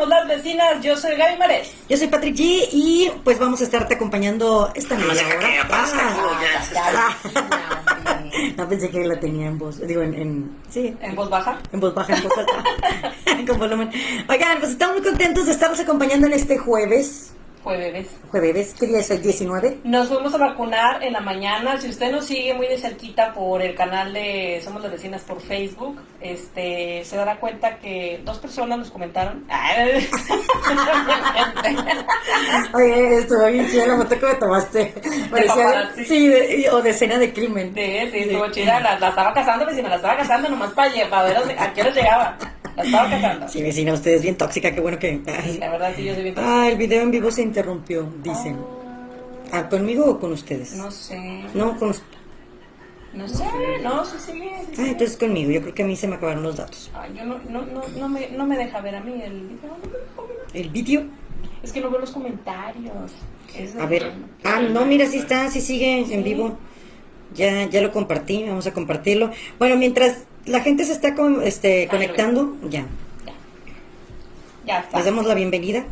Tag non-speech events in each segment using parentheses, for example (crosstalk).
somos las vecinas. Yo soy Gaby Mares. Yo soy Patrick G y pues vamos a estarte acompañando esta media hora. Ah, no pensé que la tenía en voz, digo en, en sí, en voz baja, en voz baja, en voz alta, (laughs) con volumen. Oigan, pues estamos muy contentos de estarnos acompañando en este jueves Jueves. Jueves, ¿qué día es el 19? Nos fuimos a vacunar en la mañana. Si usted nos sigue muy de cerquita por el canal de Somos las Vecinas por Facebook, este se dará cuenta que dos personas nos comentaron. (laughs) (laughs) Oye, estuvo bien chida la foto que me tomaste. Parecía, sí, o de escena de crimen. Sí, sí, estuvo chida. La, estaba casando, vecina, la estaba casando nomás para, para ver a qué hora llegaba. La estaba casando. Sí, vecina, usted es bien tóxica, qué bueno que... La verdad, sí, yo soy bien tóxica. Ah, el video en vivo se interrumpió, dicen. Ah, ¿Conmigo o con ustedes? No sé. No, con No sé, no, sí, sí, Ah, entonces conmigo. Yo creo que a mí se me acabaron los datos. Ah, yo no, no, no, no, me, no me deja ver a mí el video. ¿El video? Es que no veo los comentarios. a ver. Ah, no, mira, sí está, sí sigue en vivo. Ya, ya lo compartí, vamos a compartirlo. Bueno, mientras la gente se está este, conectando, ya. ya. Ya está. Les damos la bienvenida.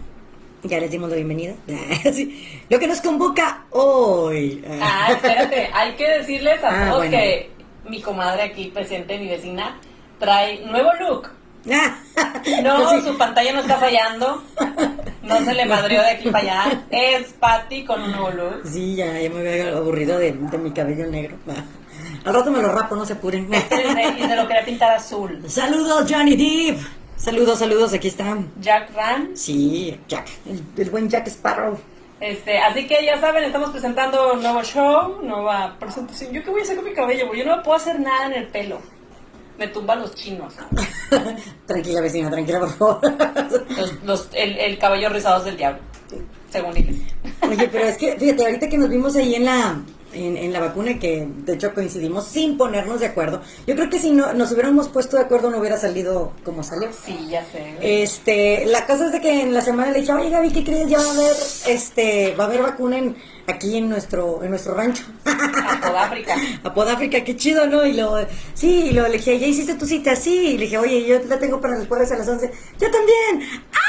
Ya les dimos la bienvenida. (laughs) Lo que nos convoca hoy. Ah, espérate, hay que decirles a ah, todos que mi comadre aquí presente, mi vecina, trae nuevo look. (laughs) no, pues su pantalla no está fallando. No se le madrió de aquí para allá. Es Patty con un nuevo look. Sí, ya, ya me había aburrido de, mi cabello negro. Al rato me lo rapo, no se apuren. (laughs) y se lo quería pintar azul. Saludos, Johnny Deep. Saludos, saludos, aquí están. Jack Ran. Sí, Jack, el, buen Jack Sparrow. Este, así que ya saben, estamos presentando un nuevo show, nueva presentación. ¿Yo qué voy a hacer con mi cabello? Yo no puedo hacer nada en el pelo. Me tumban los chinos. (laughs) tranquila, vecina, tranquila, por favor. (laughs) los, el, el cabello rizado del diablo, según ellos. Oye, pero es que, fíjate, ahorita que nos vimos ahí en la en, la vacuna que de hecho coincidimos sin ponernos de acuerdo. Yo creo que si no nos hubiéramos puesto de acuerdo no hubiera salido como salió. Sí, ya sé. Este, la cosa es de que en la semana le dije, oye Gaby, ¿qué crees? Ya va a haber, este, va a haber vacuna en, aquí en nuestro, en nuestro rancho. A Podáfrica. (laughs) a Podáfrica, qué chido, ¿no? Y lo, sí, y lo le dije, ¿ya hiciste tu cita? Sí, y le dije, oye, yo la tengo para el jueves a las 11. Yo también. ¡Ah!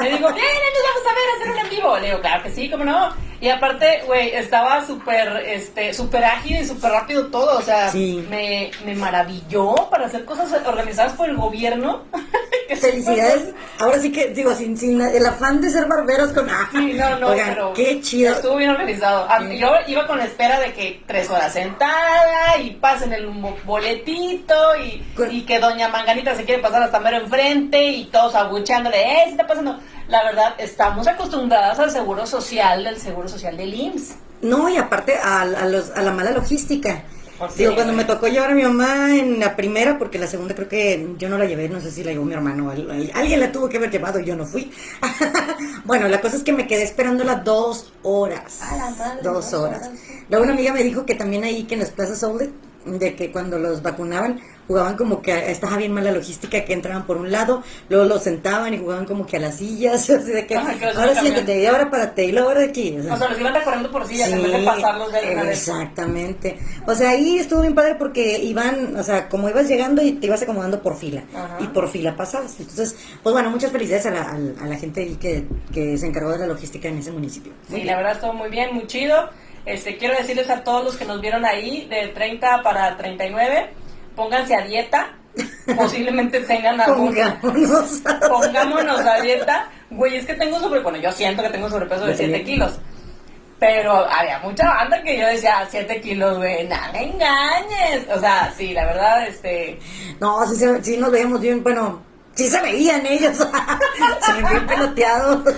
Me digo, bien, nos vamos a ver, hacer un en vivo. Le digo, claro que sí, cómo no. Y aparte, güey, estaba súper, este, súper ágil y súper rápido todo. O sea, me, me maravilló para hacer cosas organizadas por el gobierno. (laughs) Felicidades. Ahora sí que, digo, sin, sin el afán de ser barberos con... Sí, no, no, pero... Qué chido. Estuvo bien organizado. Ah, yo iba con la espera de que tres horas sentada y pasen el boletito y, y que doña Manganita se quiere pasar hasta mero enfrente y todos abucheándole, eh, ¿qué está pasando? La verdad, estamos acostumbradas al seguro social, del seguro social del IMSS. No, y aparte a, a, los, a la mala logística. Digo, cuando me tocó llevar a mi mamá en la primera, porque la segunda creo que yo no la llevé, no sé si la llevó mi hermano, alguien la tuvo que haber llevado y yo no fui. (laughs) bueno, la cosa es que me quedé esperándola dos horas. dos, horas. Luego una amiga me dijo que también ahí, que en las plazas Outlet, de que cuando los vacunaban jugaban como que estaba bien mala logística que entraban por un lado, luego los sentaban y jugaban como que a las sillas, (laughs) así de que ahora siéntate y ahora párate y luego ahora de aquí. O sea, los iban recorriendo por sillas en vez de pasarlos de Exactamente. O sea, ahí estuvo bien padre porque iban, o sea, como ibas llegando y te ibas acomodando por fila y por fila pasabas. Entonces, pues bueno, muchas felicidades a la, a la gente ahí que, que se encargó de la logística en ese municipio. sí, la verdad estuvo muy bien, muy chido. Este, quiero decirles a todos los que nos vieron ahí, de 30 para 39, pónganse a dieta. (laughs) Posiblemente tengan algún... Pongámonos. Pongámonos a dieta. Güey, es que tengo sobre... Bueno, yo siento que tengo sobrepeso de 7 kilos. Pero había mucha banda que yo decía, 7 kilos, güey, no me engañes. O sea, sí, la verdad, este... No, sí, sí nos veíamos bien, bueno, sí se veían ellos, (laughs) se ven bien peloteados,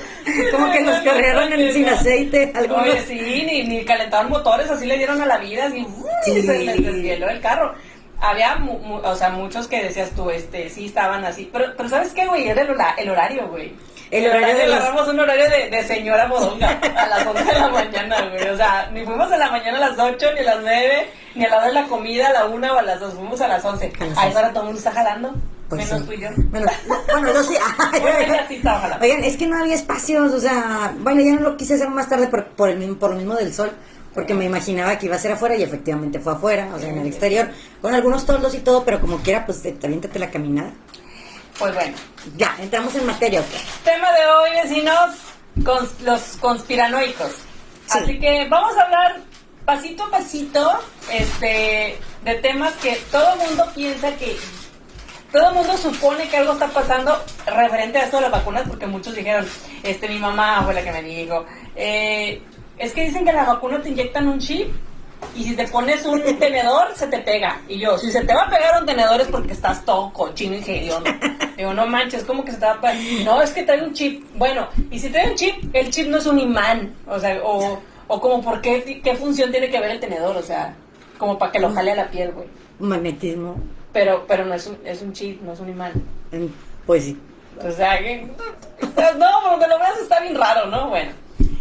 como que nos corrieron en, sin aceite. Algunos. Oye, sí, ni, ni calentaron motores, así le dieron a la vida, y sí. se les desvieló el carro. Había, o sea, muchos que decías tú, este, sí estaban así, pero, pero ¿sabes qué, güey? Era el, el horario, güey. El horario de agarramos un horario de, de, señora bodonga a las 11 de la mañana, güey. O sea, ni fuimos a la mañana a las 8, ni a las 9, ni a la hora de la comida a la 1 o a las 2. Fuimos a las 11. A esa hora todo el mundo está jalando. Pues Menos tú y yo. bueno, yo sí. (laughs) Oigan, es que no había espacios, o sea, bueno, ya no lo quise hacer más tarde por, por, el, por lo mismo del sol, porque me imaginaba que iba a ser afuera y efectivamente fue afuera, o sea, en el exterior, con algunos toldos y todo, pero como quiera, pues te, aviéntate la caminada. Pues bueno. Ya, entramos en materia, Tema de hoy, vecinos, los conspiranoicos. Así que vamos a hablar pasito a pasito este, de temas que todo el mundo piensa que todo el mundo supone que algo está pasando referente a esto de las vacunas, porque muchos dijeron, este, mi mamá fue la que me dijo, eh, es que dicen que la vacuna te inyectan un chip y si te pones un tenedor se te pega. Y yo, si se te va a pegar un tenedor es porque estás todo cochino y. Digo, no manches, como que se te va a pegar. No, es que trae un chip. Bueno, y si trae un chip, el chip no es un imán. O sea, o, o como, ¿por qué, qué función tiene que ver el tenedor? O sea, como para que lo jale a la piel, güey. Magnetismo. Pero, pero no es un, es un chip, no es un imán. Pues sí. O sea, que... No, porque lo veas está bien raro, ¿no? Bueno.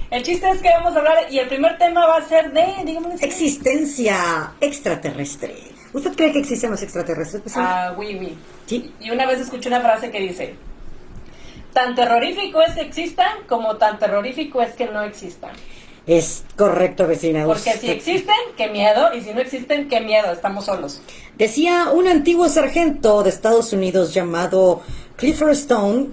El chiste es que vamos a hablar y el primer tema va a ser de, digamos, existencia extraterrestre. ¿Usted cree que existen los extraterrestres? ah, oui, oui. Sí. Y una vez escuché una frase que dice, tan terrorífico es que existan como tan terrorífico es que no existan. Es correcto, vecina. Porque si existen, qué miedo, y si no existen, qué miedo, estamos solos. Decía un antiguo sargento de Estados Unidos llamado Clifford Stone,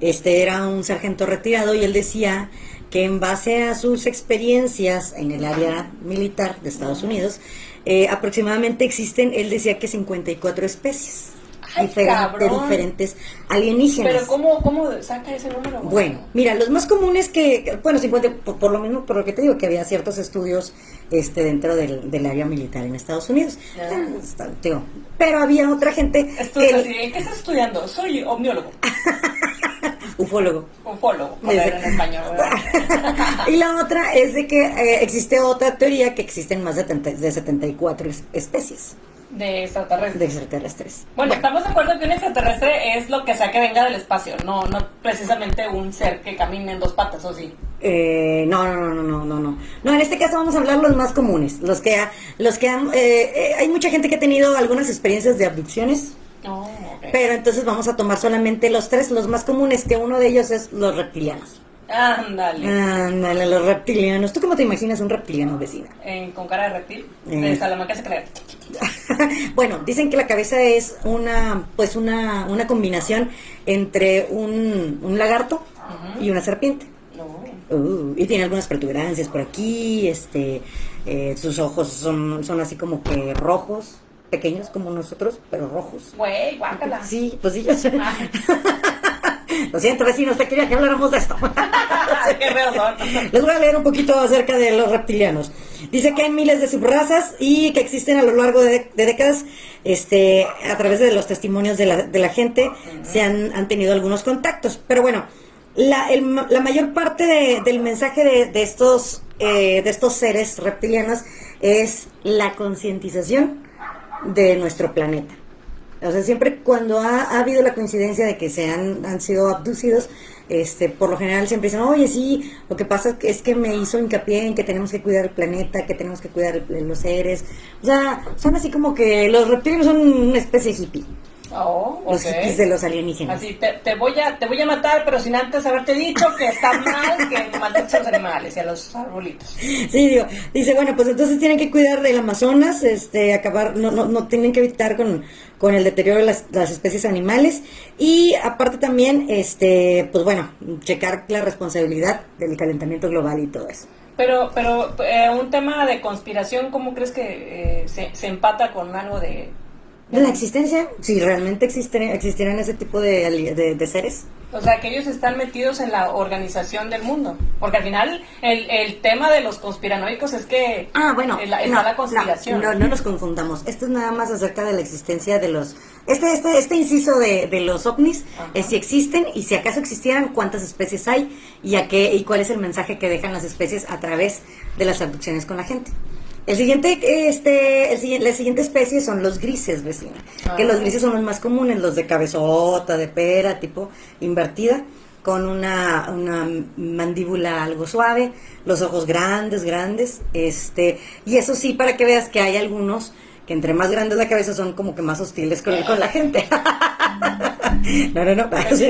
este era un sargento retirado, y él decía que en base a sus experiencias en el área militar de Estados Unidos, eh, aproximadamente existen, él decía que 54 especies. De diferentes alienígenas. Pero ¿cómo, ¿cómo, saca ese número? Bueno, mira, los más comunes que, bueno, 50, por, lo mismo, por lo que te digo, que había ciertos estudios este dentro del, del área militar en Estados Unidos. Pero había otra gente... que, ¿Qué estás estudiando? Soy omniólogo. (laughs) Ufólogo. Ufólogo, en español. (laughs) y la otra es de que eh, existe otra teoría que existen más de, de 74 especies. De extraterrestres. De extraterrestres. Bueno, estamos de acuerdo que un extraterrestre es lo que sea que venga del espacio, no, no precisamente un ser que camine en dos patas, ¿o sí? Eh, no, no, no, no, no, no. No, en este caso vamos a hablar los más comunes, los que, los que han, eh, hay mucha gente que ha tenido algunas experiencias de abducciones. Oh, Pero entonces vamos a tomar solamente los tres, los más comunes, que uno de ellos es los reptilianos. Ándale. Ándale, los reptilianos. ¿Tú cómo te imaginas un reptiliano, vecina? ¿Con cara de reptil? De Salamanca se cree. (laughs) bueno, dicen que la cabeza es una, pues una, una combinación entre un, un lagarto y una serpiente. Uh, y tiene algunas protuberancias por aquí, este, eh, sus ojos son, son así como que rojos, pequeños como nosotros, pero rojos. Güey, guácala. Sí, pues sí, yo sé. (laughs) Lo siento, vecinos, te quería que habláramos de esto. (laughs) Les voy a leer un poquito acerca de los reptilianos. Dice que hay miles de subrazas y que existen a lo largo de, décadas, este, a través de los testimonios de la, de la gente, se han, han, tenido algunos contactos. Pero bueno, la, la mayor parte del mensaje de, estos, eh, de estos seres reptilianos es la concientización de nuestro planeta. O sea, siempre cuando ha, habido la coincidencia de que se han, sido abducidos, este, por lo general siempre dicen, oye, sí, lo que pasa es que me hizo hincapié en que tenemos que cuidar el planeta, que tenemos que cuidar los seres. O sea, son así como que los reptiles son una especie hippie. Oh, los hippies de los alienígenas. Así, te, voy a, te voy a matar, pero sin antes haberte dicho que está mal que (laughs) mates a los animales y a los arbolitos. Sí, digo, dice, bueno, pues entonces tienen que cuidar del Amazonas, este, acabar, no, no, no tienen que evitar con, con el deterioro de las, las, especies animales y aparte también, este, pues bueno, checar la responsabilidad del calentamiento global y todo eso. Pero, pero eh, un tema de conspiración, ¿cómo crees que eh, se, se empata con algo de de la existencia, si realmente existieran ese tipo de, de, seres. O sea, que ellos están metidos en la organización del mundo. Porque al final el, el tema de los conspiranoicos es que ah, bueno, es la, conspiración. No, no, nos confundamos. Esto es nada más acerca de la existencia de los... Este, este, este inciso de, de los ovnis es si existen y si acaso existieran, cuántas especies hay y, a qué, y cuál es el mensaje que dejan las especies a través de las abducciones con la gente. El siguiente, este, el la siguiente especie son los grises, vecina. Que los ah. grises son los más comunes, los de cabezota, de pera, tipo invertida, con una, una mandíbula algo suave, los ojos grandes, grandes, este, y eso sí, para que veas que hay algunos que entre más grandes la cabeza son como que más hostiles con, con la gente. (laughs) no, no, no. Pues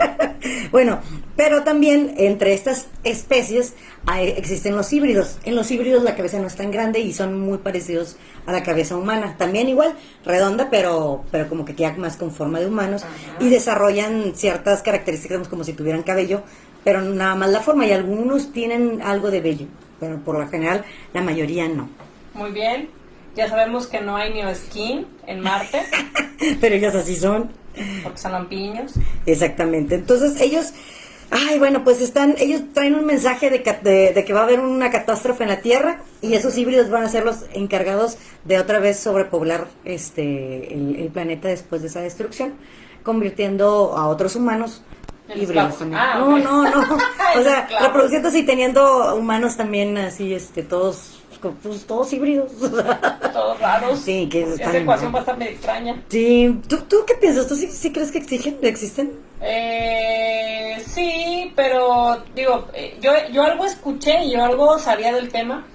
(laughs) bueno, Pero también entre estas especies existen los híbridos. En los híbridos la cabeza no es tan grande y son muy parecidos a la cabeza humana. También igual, redonda, pero, pero como que queda más con forma de humanos. Y desarrollan ciertas características como si tuvieran cabello, pero nada más la forma. Y algunos tienen algo de vello, pero por lo general la mayoría no. Muy bien. Ya sabemos que no hay skin en Marte. (laughs) pero ellos así son. Porque son lampiños. Exactamente. Entonces ellos Ay, bueno, pues están, ellos traen un mensaje de, que va a haber una catástrofe en la Tierra y esos híbridos van a ser los encargados de otra vez sobrepoblar este el, planeta después de esa destrucción, convirtiendo a otros humanos híbridos también. Ah, no, no, no, (laughs) O sea, reproduciéndose y teniendo humanos también así, este, todos pues, todos híbridos. (laughs) Todos raros. Sí, que es Esa ecuación bastante extraña. Sí, ¿tú, tú qué piensas? ¿Tú sí, crees que exigen, existen? Eh, sí, pero digo, eh, yo, yo algo escuché y yo algo sabía del tema,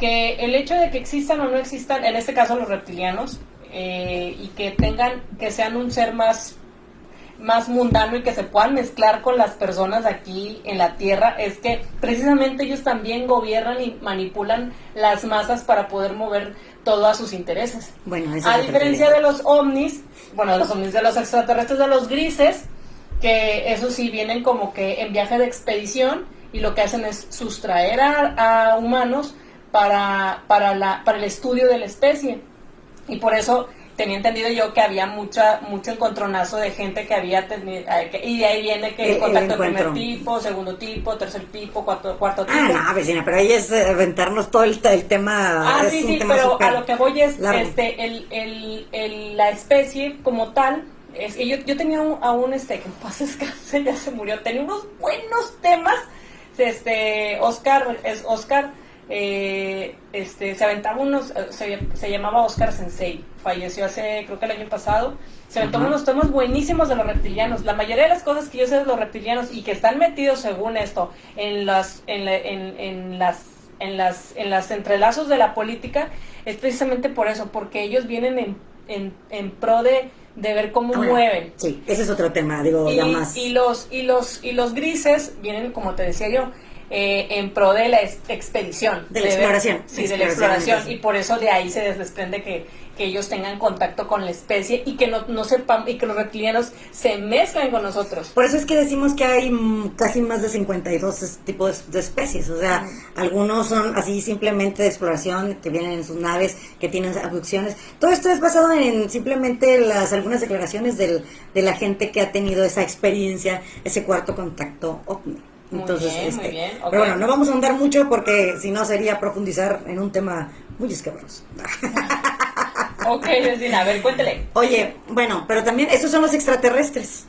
que el hecho de que existan o no existan, en este caso los reptilianos, eh, y que tengan, que sean un ser más más mundano y que se puedan mezclar con las personas aquí en la Tierra es que precisamente ellos también gobiernan y manipulan las masas para poder mover todo a sus intereses. Bueno, a diferencia de los ovnis, bueno, de los ovnis, de los extraterrestres, de los grises, que eso sí vienen como que en viaje de expedición y lo que hacen es sustraer a, humanos para, para, la, para el estudio de la especie. Y por eso tenía entendido yo que había mucha mucho encontronazo de gente que había tenido eh, y de ahí viene que el contacto de primer tipo, segundo tipo, tercer tipo, cuarto, cuarto tipo. Ah, no, vecina, pero ahí es aventarnos todo el, tema. Ah, sí, sí, pero a lo que voy es este el, el, el, la especie como tal es yo, yo tenía un, a un este que en paz descanse (laughs) ya se murió, tenía unos buenos temas este Oscar es Oscar eh, este, se aventaba unos, eh, se, llamaba Oscar Sensei, falleció hace, creo que el año pasado, se aventaba unos temas buenísimos de los reptilianos. La mayoría de las cosas que yo sé de los reptilianos y que están metidos, según esto, en las, en, en, las, en las, en las entrelazos de la política, es precisamente por eso, porque ellos vienen en, en, en pro de, de ver cómo mueven. Sí, ese es otro tema, digo, y, ya más. Y los, y los, y los grises vienen, como te decía yo, eh, en pro de la expedición. De la exploración. sí, de la exploración. Y por eso de ahí se desprende que, que ellos tengan contacto con la especie y que no, no sepan, y que los reptilianos se mezclan con nosotros. Por eso es que decimos que hay casi más de 52 tipos de especies. O sea, algunos son así simplemente de exploración, que vienen en sus naves, que tienen abducciones. Todo esto es basado en simplemente las algunas declaraciones del, de la gente que ha tenido esa experiencia, ese cuarto contacto ovni. Entonces, este, pero bueno, no vamos a andar mucho porque si no sería profundizar en un tema muy escabroso. (laughs) ok, Lesina, a ver, cuéntele. Oye, bueno, pero también esos son los extraterrestres.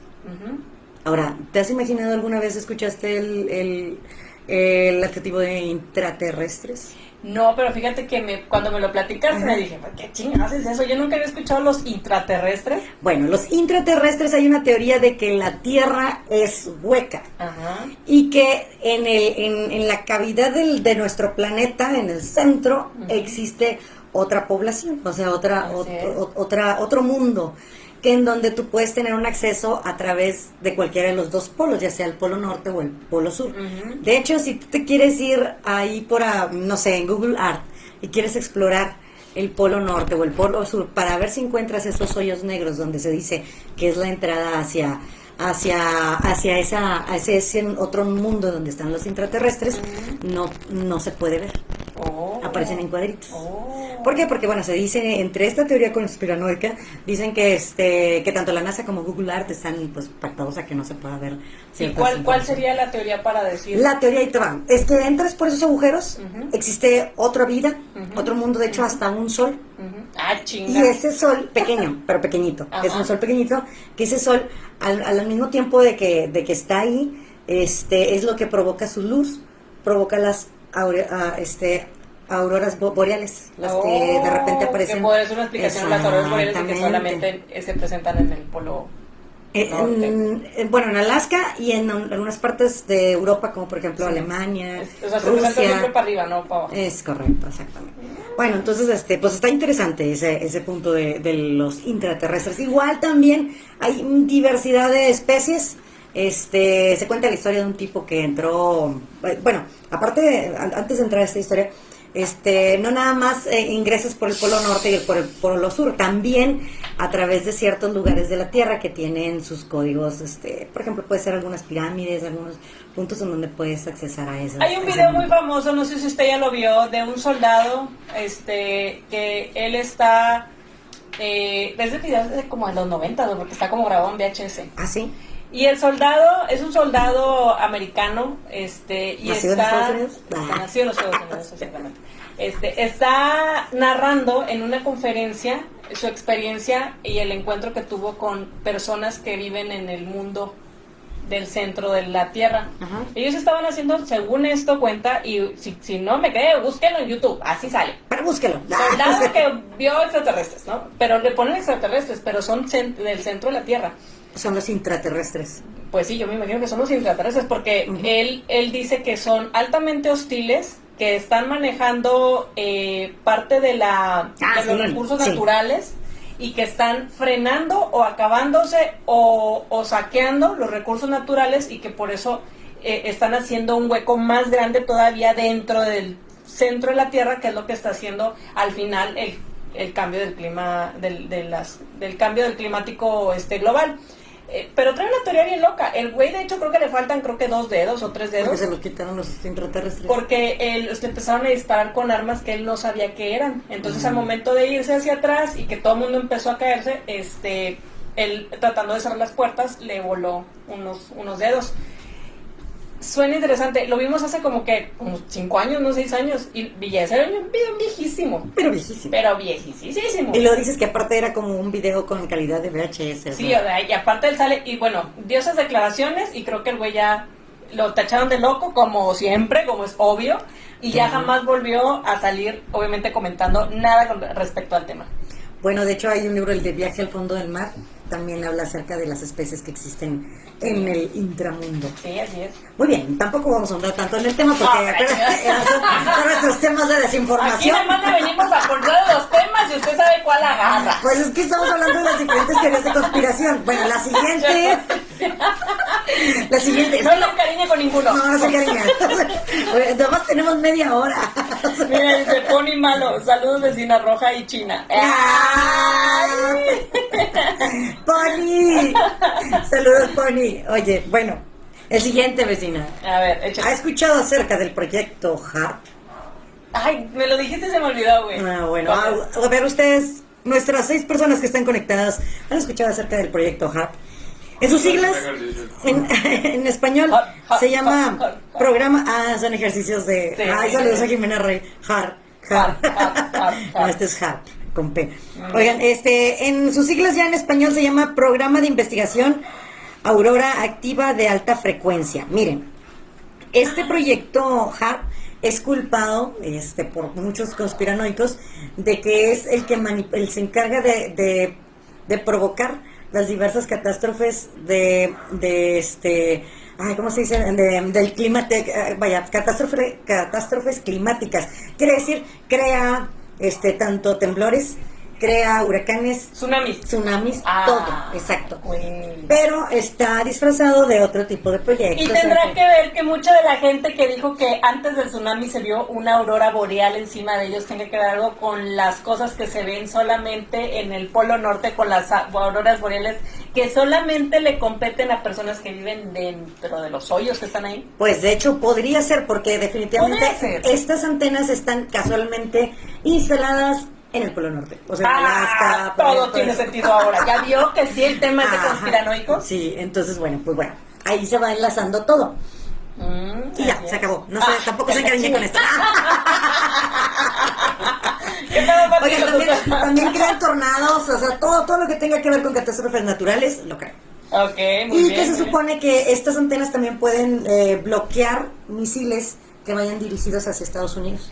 Ahora, ¿te has imaginado alguna vez, escuchaste el, el, el adjetivo de intraterrestres? No, pero fíjate que me, cuando me lo platicaste me dije, ¿qué chingados es eso? Yo nunca había escuchado los intraterrestres. Bueno, los intraterrestres hay una teoría de que la Tierra es hueca y que en, el, en, en la cavidad del, de nuestro planeta, en el centro, existe otra población, o sea, otra, otra, otro mundo que en donde tú puedes tener un acceso a través de cualquiera de los dos polos, ya sea el polo norte o el polo sur. De hecho, si tú te quieres ir ahí por, no sé, en Google Art y quieres explorar el polo norte o el polo sur para ver si encuentras esos hoyos negros donde se dice que es la entrada hacia hacia hacia esa ese, otro mundo donde están los intraterrestres no no se puede ver oh. aparecen en cuadritos oh. ¿Por qué? Porque, bueno, se dice, entre esta teoría conspiranoica, dicen que este que tanto la NASA como Google Art están pues pactados a que no se pueda ver. ¿Y cuál, cuál sería la teoría para decir? La teoría, ahí te va, es que entras por esos agujeros, existe otra vida, otro mundo, de hecho, hasta un sol. Ah, y ese sol, pequeño, (laughs) pero pequeñito, es un sol pequeñito, que ese sol, al, al mismo tiempo de que, de que está ahí, este es lo que provoca su luz, provoca las ah, este, auroras boreales, las que de repente oh, aparecen. Que ser una explicación las auroras boreales que solamente se presentan en el polo. Eh, bueno, en Alaska y en algunas partes de Europa, como por ejemplo Alemania, o sea, Rusia. siempre para arriba, no para abajo. Es correcto, exactamente. Bueno, entonces, este, pues está interesante ese, ese punto de, de los intraterrestres. Igual también hay diversidad de especies Este, se cuenta la historia de un tipo que entró, bueno, aparte, antes de entrar a esta historia, este, no nada más eh, ingresas por el polo norte y por el polo sur, también a través de ciertos lugares de la Tierra que tienen sus códigos, este, por ejemplo, puede ser algunas pirámides, algunos puntos en donde puedes accesar a eso. Hay un video muy famoso, no sé si usted ya lo vio, de un soldado, este, que él está, eh, es de video de como en los 90, porque está como grabado en VHS. Ah, sí. Y el soldado es un soldado americano, este, y está en Estados Unidos? nacido en los Estados Unidos, exactamente. Este, está narrando en una conferencia su experiencia y el encuentro que tuvo con personas que viven en el mundo del centro de la Tierra. Ellos estaban haciendo, según esto cuenta, y si, si no me cree, búsquelo en YouTube, así sale. Pero búsquelo. (laughs) Soldado que vio extraterrestres, ¿no? Pero le ponen extraterrestres, pero son del centro de la Tierra. Son los intraterrestres. Pues sí, yo me imagino que son los intraterrestres porque él, él dice que son altamente hostiles, que están manejando eh, parte de, la, ah, los recursos naturales y que están frenando o acabándose o, saqueando los recursos naturales y que por eso eh, están haciendo un hueco más grande todavía dentro del centro de la Tierra, que es lo que está haciendo al final el, el cambio del clima, del, de las, del cambio del climático este, global. Eh, pero trae una teoría bien loca. El güey, de hecho, creo que le faltan, creo que dos dedos o tres dedos. Porque se los quitaron los intraterrestres. Porque él, empezaron a disparar con armas que él no sabía que eran. Entonces, al momento de irse hacia atrás y que todo el mundo empezó a caerse, este, él tratando de cerrar las puertas, le voló unos, unos dedos suena interesante. Lo vimos hace como que, como cinco años, no seis años. Y Villa era un video viejísimo. Pero viejísimo. Pero viejísimo. Y lo dices que aparte era como un video con calidad de VHS. Sí, y aparte él sale, y bueno, dio esas declaraciones y creo que el güey ya lo tacharon de loco, como siempre, como es obvio. Y ya jamás volvió a salir, obviamente, comentando nada con respecto al tema. Bueno, de hecho hay un libro, el de Viaje al Fondo del Mar, también habla acerca de las especies que existen en el intramundo. Sí, así es. Muy bien, tampoco vamos a andar tanto en el tema porque son nuestros temas de desinformación. Aquí nada más le venimos a acordar de los temas y usted sabe cuál agarra. Pues es que estamos hablando de las diferentes teorías de conspiración. Bueno, la siguiente... (laughs) la siguiente... No se cariñe con ninguno. No, no se cariña. (laughs) Además tenemos media hora. Mira, se pone malo. Saludos vecina roja y china. Ay. (laughs) Pony. Saludos, Pony. Oye, bueno, el siguiente vecina. A ver, ¿Ha escuchado acerca del proyecto HARP? Ay, me lo dijiste y se me olvidó, güey. Ah, bueno. A, ver, ustedes, nuestras seis personas que están conectadas, ¿han escuchado acerca del proyecto HARP? En sus siglas, (laughs) en, español, se llama programa. Ah, son ejercicios de. Ay, saludos a Jimena Rey. HARP. HARP. (laughs) no, este es HARP con P. Oigan, este, en sus siglas ya en español se llama Programa de Investigación Aurora Activa de Alta Frecuencia. Miren, este proyecto HARP es culpado este, por muchos conspiranoicos de que es el que se encarga de, de, provocar las diversas catástrofes de, de este ay, ¿cómo se dice? del clima, eh, vaya, catástrofe, catástrofes climáticas. Quiere decir, crea este tanto temblores crea huracanes, tsunamis, tsunamis, ah, todo, exacto. Pero está disfrazado de otro tipo de proyectos. Y tendrá que ver que mucha de la gente que dijo que antes del tsunami se vio una aurora boreal encima de ellos tiene que ver algo con las cosas que se ven solamente en el polo norte con las auroras boreales que solamente le competen a personas que viven dentro de los hoyos que están ahí. Pues de hecho podría ser porque definitivamente estas antenas están casualmente instaladas en el Polo Norte. O sea, ah, Alaska. Todo tiene sentido ahora. ¿Ya vio que sí el tema es de conspiranoico? Sí, entonces, bueno, pues bueno, ahí se va enlazando todo. Mm, y ya, se acabó. No sé, ah, tampoco se cariñe con esto. Oigan, también, también crean tornados, o sea, todo, todo lo que tenga que ver con catástrofes naturales, lo creo. Okay, muy y que se supone que estas antenas también pueden eh, bloquear misiles que vayan dirigidos hacia Estados Unidos.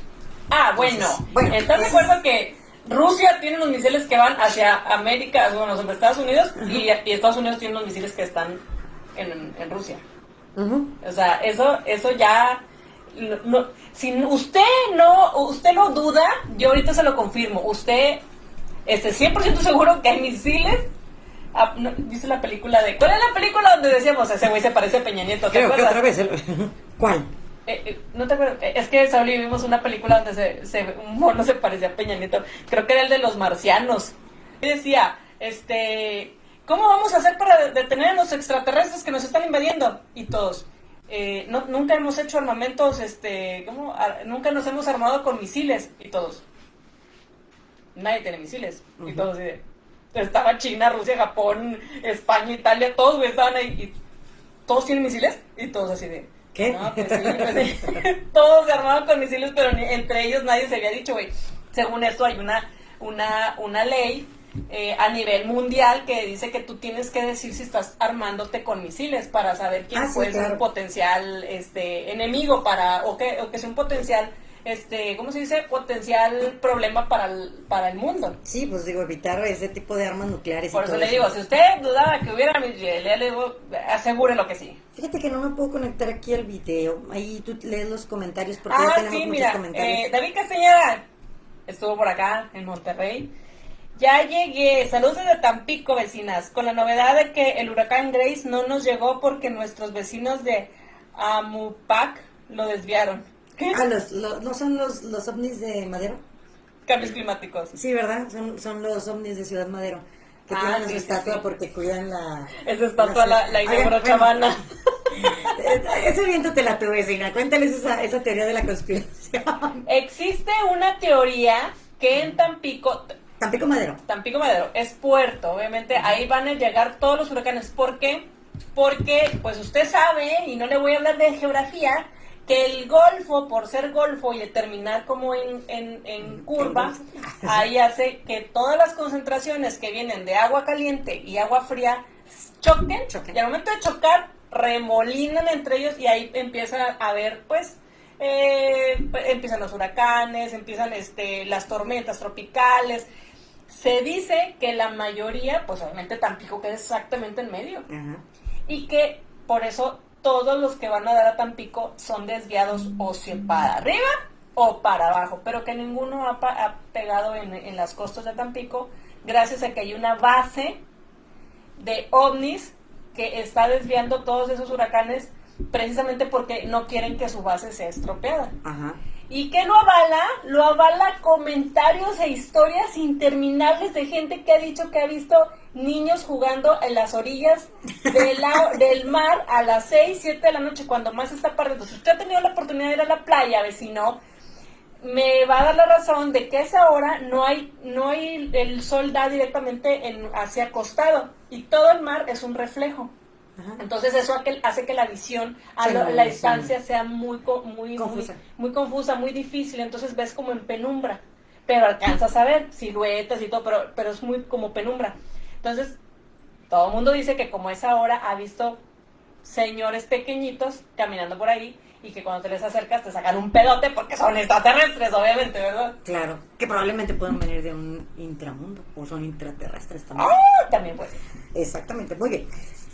Ah, bueno. bueno ¿Estás de acuerdo que Rusia tiene unos misiles que van hacia América, bueno, sobre Estados Unidos, y, Estados Unidos tiene unos misiles que están en, Rusia. O sea, eso, eso ya... No, si usted no, usted no duda, yo ahorita se lo confirmo. Usted esté 100% seguro que hay misiles Ah, ¿Viste la película de... ¿Cuál es la película donde decíamos ese güey se parece a Peña Nieto? ¿Te Creo que otra vez. ¿Cuál? Eh, eh, no te acuerdas, eh, es que Sauli vimos una película donde se, se, un mono se parecía a Peña Nieto, creo que era el de los marcianos. Y decía, este, ¿cómo vamos a hacer para detener a los extraterrestres que nos están invadiendo? Y todos, eh, no, nunca hemos hecho armamentos, este, ¿cómo? nunca nos hemos armado con misiles. Y todos, nadie tiene misiles. Y todos, estaba China, Rusia, Japón, España, Italia, todos estaban ahí. Y, ¿Todos tienen misiles? Y todos así de... ¿Qué? No, pues sí, pues (laughs) todos se armaban con misiles, pero entre ellos nadie se había dicho, güey. Según esto hay una, una, una ley eh, a nivel mundial que dice que tú tienes que decir si estás armándote con misiles para saber quién ah, puede ser un potencial este enemigo para o que o que sea un potencial este cómo se dice potencial problema para el, para el mundo. Sí pues digo evitar ese tipo de armas nucleares por eso le digo si usted dudaba que hubiera le digo asegure lo que sí. Fíjate que no me puedo conectar aquí al video. Ahí tú lees los comentarios porque ah, ya tenemos sí, muchos mira, comentarios. eh, David Castañeda estuvo por acá en Monterrey. Ya llegué. Saludos desde Tampico, vecinas. Con la novedad de que el huracán Grace no nos llegó porque nuestros vecinos de Amupac lo desviaron. ¿Qué? Ah, los, ¿no son los, los ovnis de Madero? Cambios climáticos. Sí, ¿verdad? Son, son los ovnis de Ciudad Madero. Que ah, tienen su estatua porque cuidan la... Esa estatua la, la, inauguró Chavana. (laughs) Ese viento te la tuve, vecina. Cuéntales esa, esa teoría de la conspiración. (laughs) Existe una teoría que en Tampico Tampico Madero. Tampico Madero, es puerto, obviamente ahí van a llegar todos los huracanes. ¿Por qué? Porque, pues usted sabe, y no le voy a hablar de geografía, que el golfo, por ser golfo y terminar como en, en, curva, ahí hace que todas las concentraciones que vienen de agua caliente y agua fría choquen, choquen. y al momento de chocar remolinan entre ellos y ahí empieza a haber, pues, eh, empiezan los huracanes, empiezan este, las tormentas tropicales, se dice que la mayoría, pues obviamente Tampico queda exactamente en medio. Y que por eso todos los que van a dar a Tampico son desviados o para arriba o para abajo, pero que ninguno ha, pegado en, en, las costas de Tampico, gracias a que hay una base de ovnis que está desviando todos esos huracanes precisamente porque no quieren que su base sea estropeada. Ajá. ¿Y qué lo avala? Lo avala comentarios e historias interminables de gente que ha dicho que ha visto niños jugando en las orillas del, (laughs) del mar a las 6, 7 de la noche, cuando más está perdiendo. Si usted ha tenido la oportunidad de ir a la playa, vecino, me va a dar la razón de que a esa hora no hay, no hay el sol da directamente en, hacia acostado y todo el mar es un reflejo. Entonces eso hace que la visión a la distancia sea muy, muy, confusa. Muy, confusa, muy difícil. Entonces ves como en penumbra, pero alcanzas a ver siluetas y todo, pero, pero es muy como penumbra. Entonces todo el mundo dice que como esa hora ha visto señores pequeñitos caminando por ahí y que cuando te les acercas te sacan un pedote porque son extraterrestres, obviamente, ¿verdad? Claro, que probablemente puedan venir de un intramundo o son intraterrestres también. ¡Ah! También pues. Exactamente, muy bien.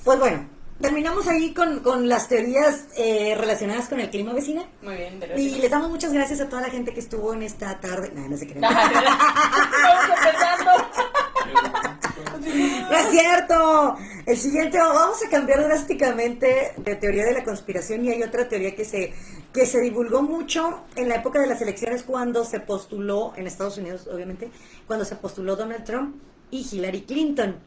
Pues bueno, terminamos ahí con, con las teorías eh, relacionadas con el clima vecina. Muy bien, gracias. Y les damos muchas gracias a toda la gente que estuvo en esta tarde. No, no se creen. no es cierto. El siguiente, vamos a cambiar drásticamente de teoría de la conspiración y hay otra teoría que se, que se divulgó mucho en la época de las elecciones cuando se postuló, en Estados Unidos obviamente, cuando se postuló Donald Trump y Hillary Clinton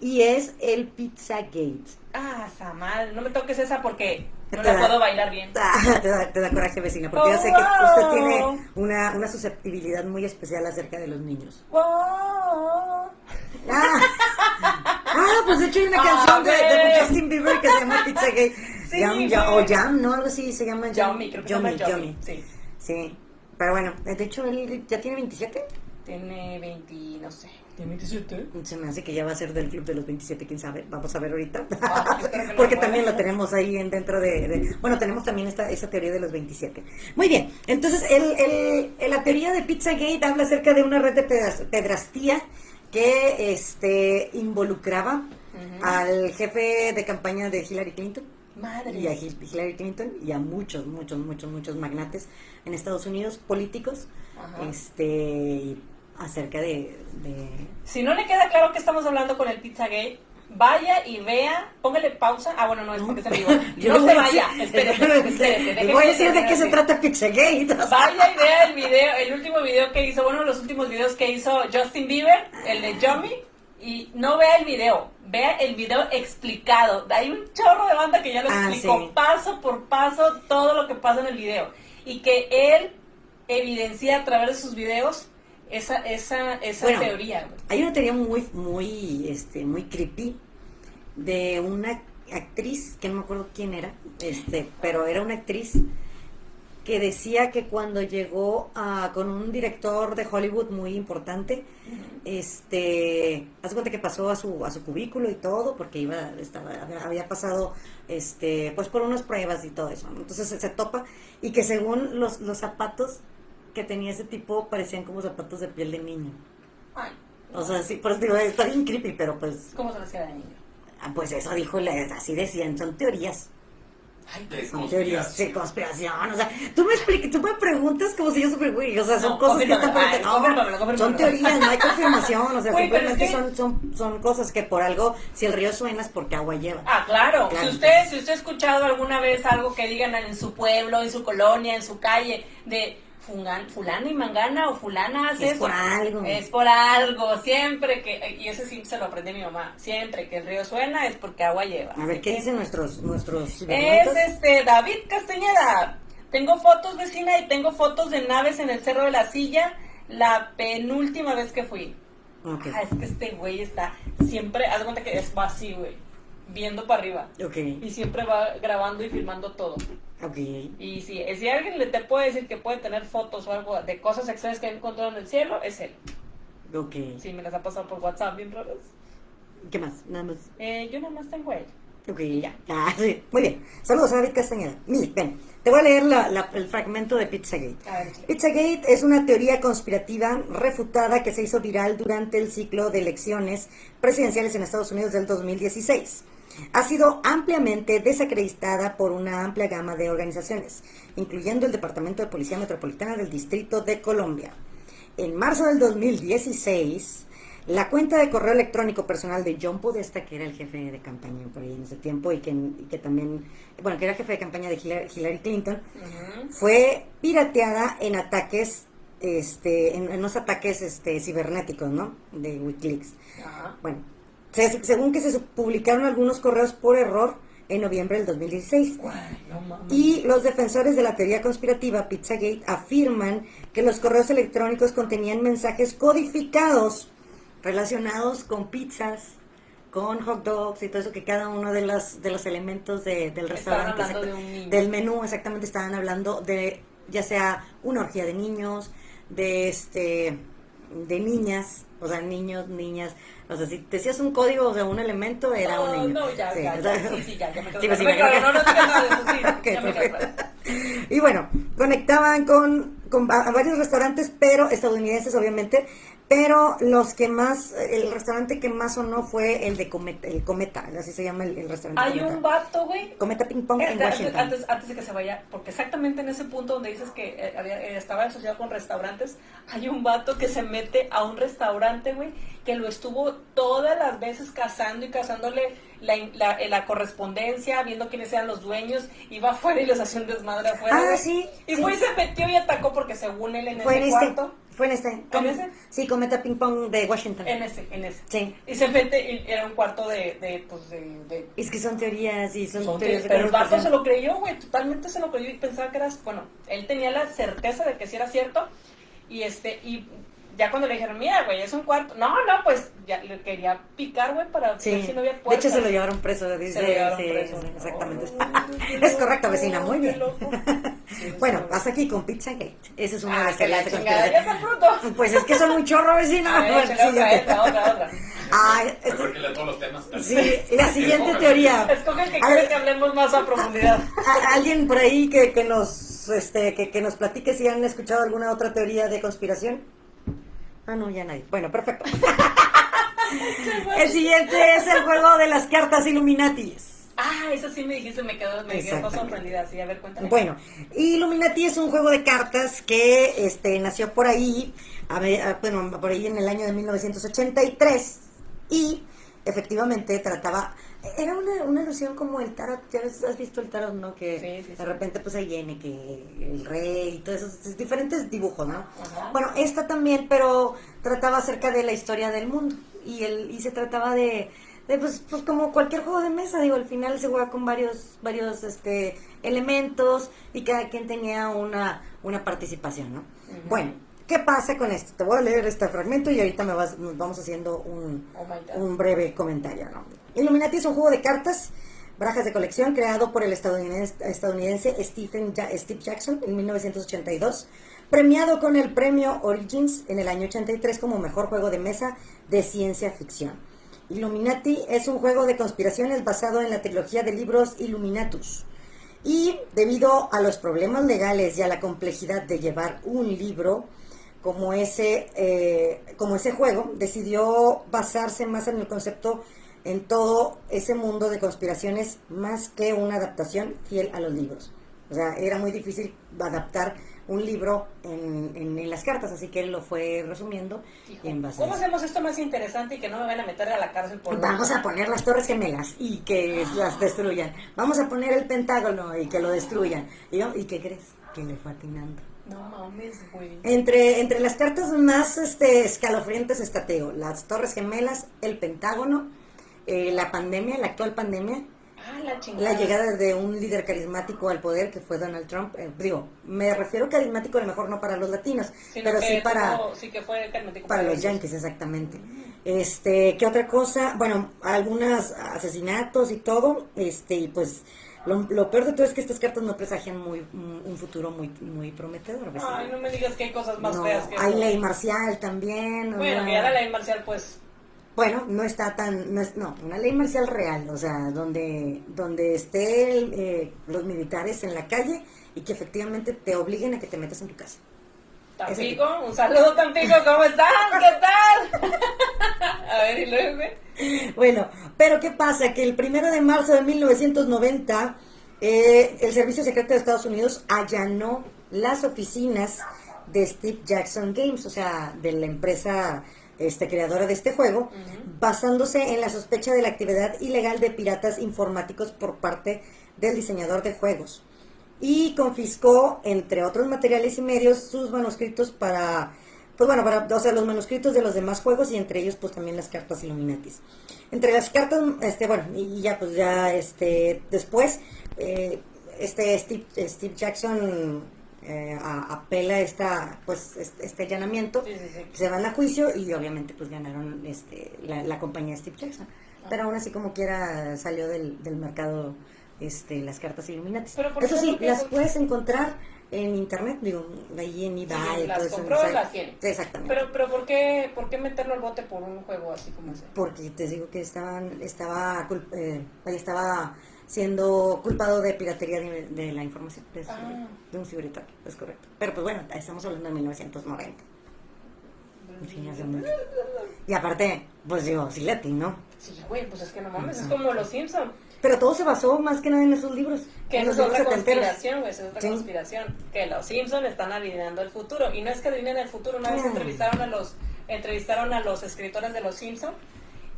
y es el Pizzagate. Ah, Samal, no me toques esa porque no la puedo bailar bien. (laughs) Ah, te, da, coraje, vecina, porque yo sé que usted tiene una, una susceptibilidad muy especial acerca de los niños. Ah, ah, pues de hecho hay una canción de, de, Justin Bieber que se llama Pizzagate. (laughs) Sí, Jam, o Jam, ¿no? Algo así se llama Jam. Yomi, creo que Sí. sí. Pero bueno, de hecho él ya tiene 27. Tiene 20, no sé. ¿Tiene 27? Se me hace que ya va a ser del club de los 27, quién sabe. Vamos a ver ahorita. Ah, (laughs) Porque también lo tenemos ahí en, dentro de, Bueno, tenemos también esta, esa teoría de los 27. Muy bien, entonces el, el, la teoría de Pizzagate habla acerca de una red de pedrastía que este, involucraba al jefe de campaña de Hillary Clinton. Madre. Y a Hillary Clinton y a muchos, muchos, muchos, muchos magnates en Estados Unidos, políticos. Este acerca de, Si no le queda claro que estamos hablando con el Pizzagate, vaya y vea, póngale pausa. Ah, bueno, no, es porque se vivo. No se vaya, (laughs) espérese. Voy a decir de qué se trata Pizzagate. Vaya y vea el video, el último video que hizo, bueno, los últimos videos que hizo Justin Bieber, el de Yomi, y no vea el video, vea el video explicado. Hay un chorro de banda que ya lo ah, explicó paso por paso todo lo que pasa en el video. Y que él evidencia a través de sus videos esa, esa, esa teoría. Hay una teoría muy, muy, este, muy creepy de una actriz, que no me acuerdo quién era, este, pero era una actriz que decía que cuando llegó a, con un director de Hollywood muy importante, este, hace cuenta que pasó a su, a su cubículo y todo, porque iba, estaba, había pasado, este, pues por unas pruebas y todo eso, entonces se, topa, y que según los, los zapatos que tenía ese tipo parecían como zapatos de piel de niño. O sea, sí, por eso digo, está bien creepy, pero pues... ¿Cómo se hacía de niño? Ah, pues eso dijo, así decían, son teorías. Ay, de son teorías de conspiración. O sea, tú me, expliques, tú me preguntas como si yo super güey. O sea, son cosas que están por no, Son teorías, no hay confirmación. O sea, simplemente son, son, son cosas que por algo, si el río suena es porque agua lleva. Ah, claro. Si usted, si usted ha escuchado alguna vez algo que digan en su pueblo, en su colonia, en su calle, de fulano y mangana o fulana hace es por algo. Es por algo, siempre que, y eso sí se lo aprende mi mamá, siempre que el río suena es porque agua lleva. A ver, ¿qué dicen nuestros, nuestros Es este, David Castañeda. Tengo fotos vecina y tengo fotos de naves en el Cerro de la Silla la penúltima vez que fui. Ah, es que este güey está siempre, haz cuenta que es así, güey, viendo para arriba. Okay. Y siempre va grabando y filmando todo. Y si, si alguien le te puede decir que puede tener fotos o algo de cosas extrañas que ha encontrado en el cielo, es él. Ok. Sí, me las ha pasado por WhatsApp bien raras. ¿Qué más? Nada más. Eh, yo nada más tengo él. Ok, ya. Ah, sí. Muy bien. Saludos a David Castañeda. Mire, ven, te voy a leer la, el fragmento de Pizzagate. Pizzagate es una teoría conspirativa refutada que se hizo viral durante el ciclo de elecciones presidenciales en Estados Unidos del 2016 ha sido ampliamente desacreditada por una amplia gama de organizaciones, incluyendo el Departamento de Policía Metropolitana del Distrito de Colombia. En marzo del 2016, la cuenta de correo electrónico personal de John Podesta, que era el jefe de campaña por ahí en ese tiempo y que, también, bueno, que era jefe de campaña de Hillary, Clinton, fue pirateada en ataques, este, en, unos ataques este, cibernéticos, ¿no? De Wikileaks. Bueno, según que se publicaron algunos correos por error en noviembre del 2016. y los defensores de la teoría conspirativa Pizzagate afirman que los correos electrónicos contenían mensajes codificados relacionados con pizzas, con hot dogs y todo eso, que cada uno de los, de los elementos del restaurante, del menú, exactamente estaban hablando de ya sea una orgía de niños, de este de niñas, o sea, niños, niñas, o sea, si te decías un código, o sea, un elemento, era un niño. No, ya, sí, ya, ya, sí, sí, ya, ya me sí, pues, sí, me no, no, no nada de eso, sí, (laughs) okay, ya me Y bueno, conectaban con, con a varios restaurantes, pero estadounidenses, obviamente, pero los que más, el restaurante que más sonó fue el de Cometa, el Cometa, así se llama el, restaurante. Hay un vato, güey. Cometa Ping Pong en Washington. Antes, antes de que se vaya, porque exactamente en ese punto donde dices que eh, había, eh, estaba asociado con restaurantes, hay un vato que se mete a un restaurante, güey, que lo estuvo todas las veces cazando y cazándole la, la, eh, la, correspondencia, viendo quiénes eran los dueños, iba afuera y les hacía un desmadre afuera. Ah, sí. Y fue y se metió y atacó porque según él en ese este cuarto fue en este. ¿En ese? Sí, Cometa Ping Pong de Washington. En ese, en ese. Sí. Y se mete, y era un cuarto de, de pues, de, de... Es que son teorías y son, teorías. pero el vato se lo creyó, güey, totalmente se lo creyó y pensaba que era, bueno, él tenía la certeza de que sí era cierto y este, y ya cuando le dijeron, mira, güey, es un cuarto. No, no, pues ya le quería picar, güey, para ver si no había puertas. De hecho, se lo llevaron preso, dice. Se lo llevaron sí, preso. Exactamente. (laughs) es correcto, vecina, muy bien. (laughs) bueno, hasta aquí con Pizza Gate. Esa es una de las teorías de (laughs) Pues es que son muy chorro, vecina. A ver, bueno, otra, otra, otra, Ay, este... que todos los temas. Sí, la siguiente teoría. Escoge el que quiere que hablemos más a profundidad. ¿Alguien por ahí que, que nos este, que, que nos platique si han escuchado alguna otra teoría de conspiración? Ah, no, ya nadie. Bueno, perfecto. (laughs) el siguiente es el juego de las cartas Illuminati. Ah, eso sí me dijiste, me quedó, me quedó sorprendida. Sí, a ver, cuéntame. Bueno, Illuminati es un juego de cartas que este, nació por ahí, a ver, bueno, por ahí en el año de 1983 y efectivamente trataba, era una, una alusión como el tarot, ya has visto el tarot, ¿no? Que de repente pues ahí viene que el rey y todos esos diferentes dibujos, ¿no? Bueno, esta también, pero trataba acerca de la historia del mundo y, el, y se trataba de, pues, pues como cualquier juego de mesa, digo, al final se juega con varios, varios este, elementos y cada quien tenía una, una participación, ¿no? Bueno, ¿Qué pasa con esto? Te voy a leer este fragmento y ahorita me vas, nos vamos haciendo un, oh un breve comentario. ¿no? Illuminati es un juego de cartas, barajas de colección, creado por el estadounidense, estadounidense Stephen Steve Jackson en 1982, premiado con el premio Origins en el año 83 como mejor juego de mesa de ciencia ficción. Illuminati es un juego de conspiraciones basado en la trilogía de libros Illuminatus. Y debido a los problemas legales y a la complejidad de llevar un libro, como ese, eh, como ese juego, decidió basarse más en el concepto en todo ese mundo de conspiraciones más que una adaptación fiel a los libros. O sea, era muy difícil adaptar un libro en, en, las cartas, así que él lo fue resumiendo. en base ¿Cómo hacemos esto más interesante y que no me van a meter a la cárcel por... Vamos a poner las torres gemelas y que las destruyan. Vamos a poner el pentágono y que lo destruyan. ¿Y, ¿y qué crees? Que le fue atinando. No mames, güey. Entre, entre las cartas más este, escalofriantes está, las Torres Gemelas, el Pentágono, eh, la pandemia, la actual pandemia. Ah, la, chingada. la llegada de un líder carismático al poder que fue Donald Trump. Eh, digo, me refiero carismático a lo mejor no para los latinos, pero sí para, sí que fue carismático para, los yankees, exactamente. Este, ¿qué otra cosa? Bueno, algunos asesinatos y todo, este, y pues lo, peor de todo es que estas cartas no presagian muy un futuro muy muy prometedor. Ay, no me digas que hay cosas más feas que Hay ley marcial también. Bueno, ya la ley marcial, pues. Bueno, no está tan, no, es, no, una ley marcial real, o sea, donde, donde esté eh, los militares en la calle y que efectivamente te obliguen a que te metas en tu casa. Tampico, un saludo Tampico, ¿cómo están? ¿Qué tal? (laughs) a ver, y luego. Bueno, pero ¿qué pasa? Que el primero de marzo de 1990, eh, el Servicio Secreto de Estados Unidos allanó las oficinas de Steve Jackson Games, o sea, de la empresa este, creadora de este juego, basándose en la sospecha de la actividad ilegal de piratas informáticos por parte del diseñador de juegos y confiscó, entre otros materiales y medios, sus manuscritos para, pues bueno, para, o sea, los manuscritos de los demás juegos y entre ellos, pues también las cartas Illuminatis. Entre las cartas, este, bueno, y ya, pues ya, este, después, eh, este Steve, Jackson eh, apela esta pues este, este allanamiento se van a juicio y obviamente pues ganaron este la, compañía Steve Jackson ah. pero aún así como quiera salió del, del mercado este, las cartas Illuminati. Eso sí, las puedes encontrar en internet, digo, ahí en eBay. las compró, las tiene. Exactamente. Pero, pero ¿por, qué, ¿por qué meterlo al bote por un juego así como ese? Porque te digo que estaban, estaba, eh, estaba siendo culpado de piratería de, la información, de, ah. de un ciberataque, es correcto. Pero pues bueno, estamos hablando de 1990. Y aparte, pues digo, sí latino. Sí, güey, pues es que no mames, es como los Simpsons. Pero todo se basó más que nada en esos libros. Que es otra conspiración, güey, es otra conspiración. Que los Simpsons están adivinando el futuro. Y no es que adivinen el futuro, una vez entrevistaron a los entrevistaron a los escritores de los Simpsons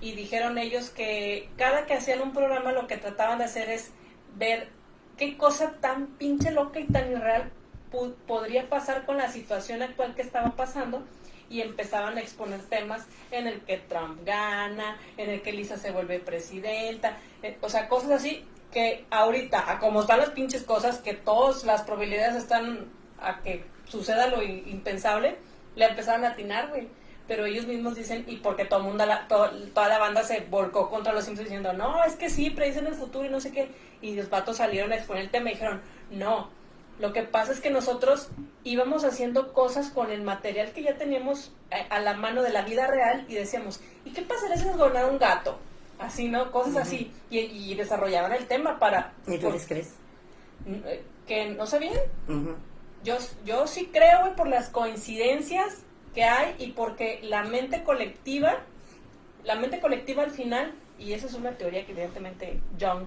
y dijeron ellos que cada que hacían un programa lo que trataban de hacer es ver qué cosa tan pinche loca y tan irreal podría pasar con la situación actual que estaba pasando y empezaban a exponer temas en el que Trump gana, en el que Lisa se vuelve presidenta, eh, o sea, cosas así que ahorita, a como están las pinches cosas, que todas las probabilidades están a que suceda lo impensable, le empezaron a atinar, güey. Pero ellos mismos dicen, y porque todo mundo, toda la banda se volcó contra los Simpsons diciendo, no, es que sí, predicen el futuro y no sé qué. Y los vatos salieron a exponer el tema y dijeron, no, lo que pasa es que nosotros íbamos haciendo cosas con el material que ya teníamos eh, a, la mano de la vida real y decíamos, ¿y qué pasaría si nos gobernara un gato? Así, ¿no? Cosas así. Y, desarrollaban el tema para... ¿Y tú les crees? Eh, que no sabían. yo, yo sí creo, güey, por las coincidencias que hay y porque la mente colectiva, la mente colectiva al final, y esa es una teoría que evidentemente Young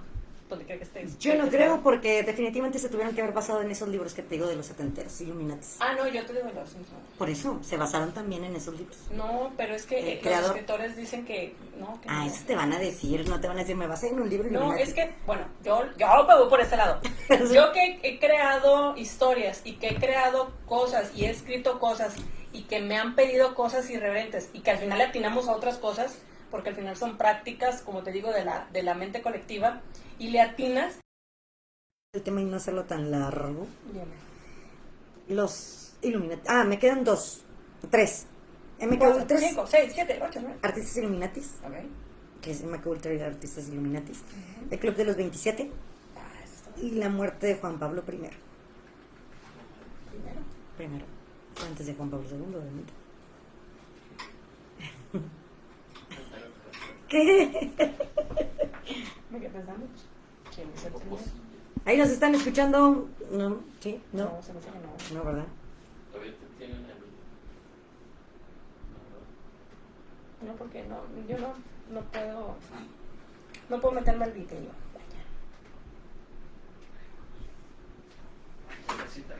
donde quiera que estés. Yo no creo porque definitivamente se tuvieron que haber basado en esos libros que te digo de los setenteros, Illuminatis. Ah, no, yo te digo los Simpsons. Por eso, se basaron también en esos libros. No, pero es que eh, los escritores dicen que no. Que Ah, no. eso te van a decir, no te van a decir, me basé en un libro No, Illuminati. es que, bueno, yo, yo me voy por ese lado. (laughs) Yo que he creado historias y que he creado cosas y he escrito cosas y que me han pedido cosas irreverentes y que al final le atinamos a otras cosas, porque al final son prácticas, como te digo, de la, de la mente colectiva, y le atinas. El tema y no hacerlo tan largo. Los Illuminati. Ah, me quedan dos. Tres. MK Ultra. Cinco, seis, siete, ocho, nueve. Artistas Illuminatis. Ok. Que es MK Ultra y Artistas Illuminatis. El Club de los 27. Ah, eso está Y la muerte de Juan Pablo I. primero. Primero. Antes de Juan Pablo II, obviamente. (laughs) ¿Qué? Me quedé pensando, Ahí nos están escuchando. No, sí, no. No, se me hace que no. No, ¿verdad? Todavía te tienen el... No, porque no, yo no, no puedo, no puedo meterme al video. La cita.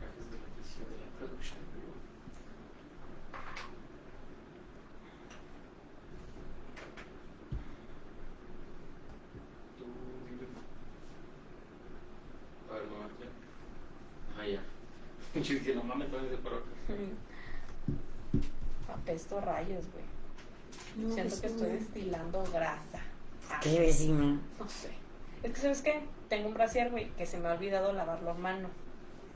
Cajas de beneficio de la producción. Tú, dime. A ver, mamá, ya. Ah, ya. Yo dije, no mames, todavía se paró. Apesto rayos, güey. No, Siento pues que estoy destilando grasa. ¿Qué vecina? No sé. Es que, ¿sabes qué? Tengo un brasier, güey, que se me ha olvidado lavarlo a mano.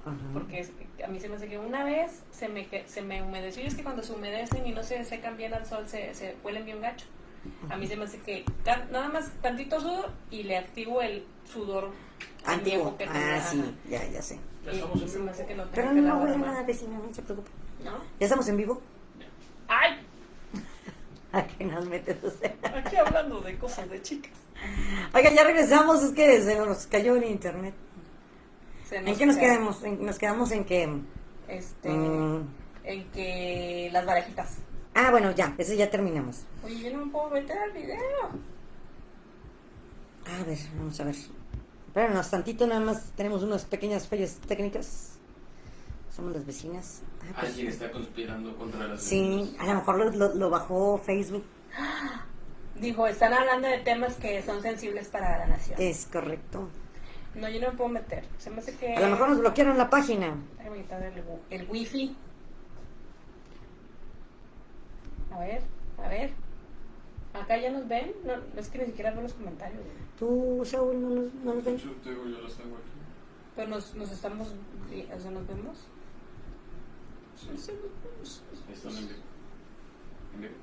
Ajá. Porque es- a mí se me hace que una vez se me, se me humedeció. Y es que cuando se humedecen y no se secan bien al sol, se, se huelen bien gacho. A mí se me hace que nada más tantito sudor y le activo el sudor Antiguo. Ah, sí, ya, ya sé. Estamos en vivo. que Pero no a huele nada, vecina, no se preocupe. ¿No? ¿Ya estamos en vivo? ¡Ay! (laughs) ¿A qué nos metes? Aquí hablando de cosas de chicas. Oiga, ya regresamos, es que se nos cayó el internet. Se ¿En qué nos queda- quedamos? En- nos quedamos en que... Este, mm, en que las barajitas. ah, bueno, ya, eso ya terminamos. Oye, yo no me puedo meter al video. A ver, vamos a ver. Espéranos tantito, nada más tenemos unas pequeñas fallas técnicas. Somos las vecinas. Ah, pues, Alguien está conspirando contra las sí, vecinas. a lo mejor lo, lo- lo bajó Facebook. Dijo, están hablando de temas que son sensibles para la nación. Es correcto. No, yo no me puedo meter. Se me hace que... A lo mejor nos bloquearon la página. Déjame quitar el, el wifi. A ver, a ver. Acá ya nos ven. No, es que ni siquiera veo los comentarios. Tú, Saúl, no nos, no nos ven. Yo te digo, yo las tengo aquí. Pero nos, nos estamos... O sea, nos vemos. Sí. Están en vivo. En vivo.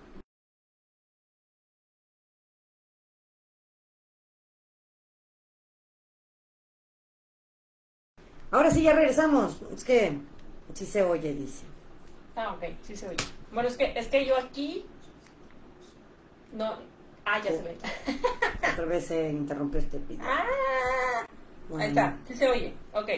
Ahora sí, ya regresamos. Es que sí se oye, dice. Ah, ok, sí se oye. Bueno, es que, es que yo aquí... No... Ah, ya se ve. (laughs) Otra vez se interrumpió este video. Ah, Bueno. Ahí está, sí se oye. Ok,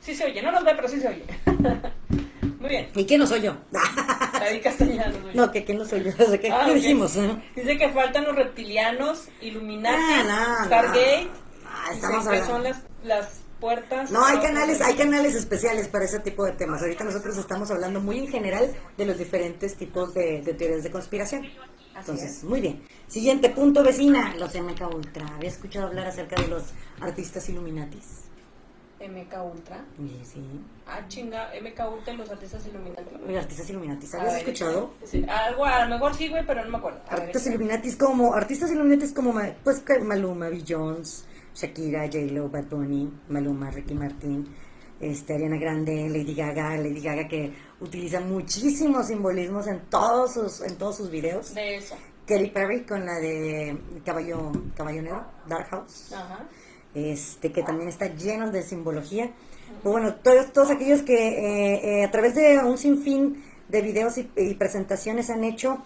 sí se oye. No nos ve, pero sí se oye. (laughs) Muy bien. ¿Y qué no soy yo? (laughs) David Castellanos. no, que, que no soy yo. ¿Qué, Ah, qué ok. dijimos? eh? Dice que faltan los reptilianos, Illuminati, Ah, no, Stargate. Ah, Dicen estamos hablando. son las, las puertas. No, hay canales, hay canales especiales para ese tipo de temas. Ahorita nosotros estamos hablando muy en general de los diferentes tipos de, de teorías de conspiración. Así Entonces, es. muy bien. Siguiente punto, vecina. Los MK Ultra. ¿Había escuchado hablar acerca de los artistas Illuminatis? MK Ultra. Sí, sí. Ah, chinga, MK Ultra y los artistas Illuminati. Los artistas Illuminatis. ¿Habías ver, escuchado? Sí, algo, a lo mejor sí, güey, pero no me acuerdo. A Artistas. Illuminatis como, artistas Illuminatis como, pues, Maluma, Bill Jones, Shakira, J-Lo, Bad Bunny, Maluma, Ricky Martin, este, Ariana Grande, Lady Gaga, Lady Gaga que utiliza muchísimos simbolismos en todos sus, en todos sus videos. De eso. Katy Perry con la de Caballo, Caballo Negro, Dark House, Ajá. este, que también está lleno de simbología. Pues bueno, todos, todos aquellos que eh, eh, a través de un sinfín de videos y, y presentaciones han hecho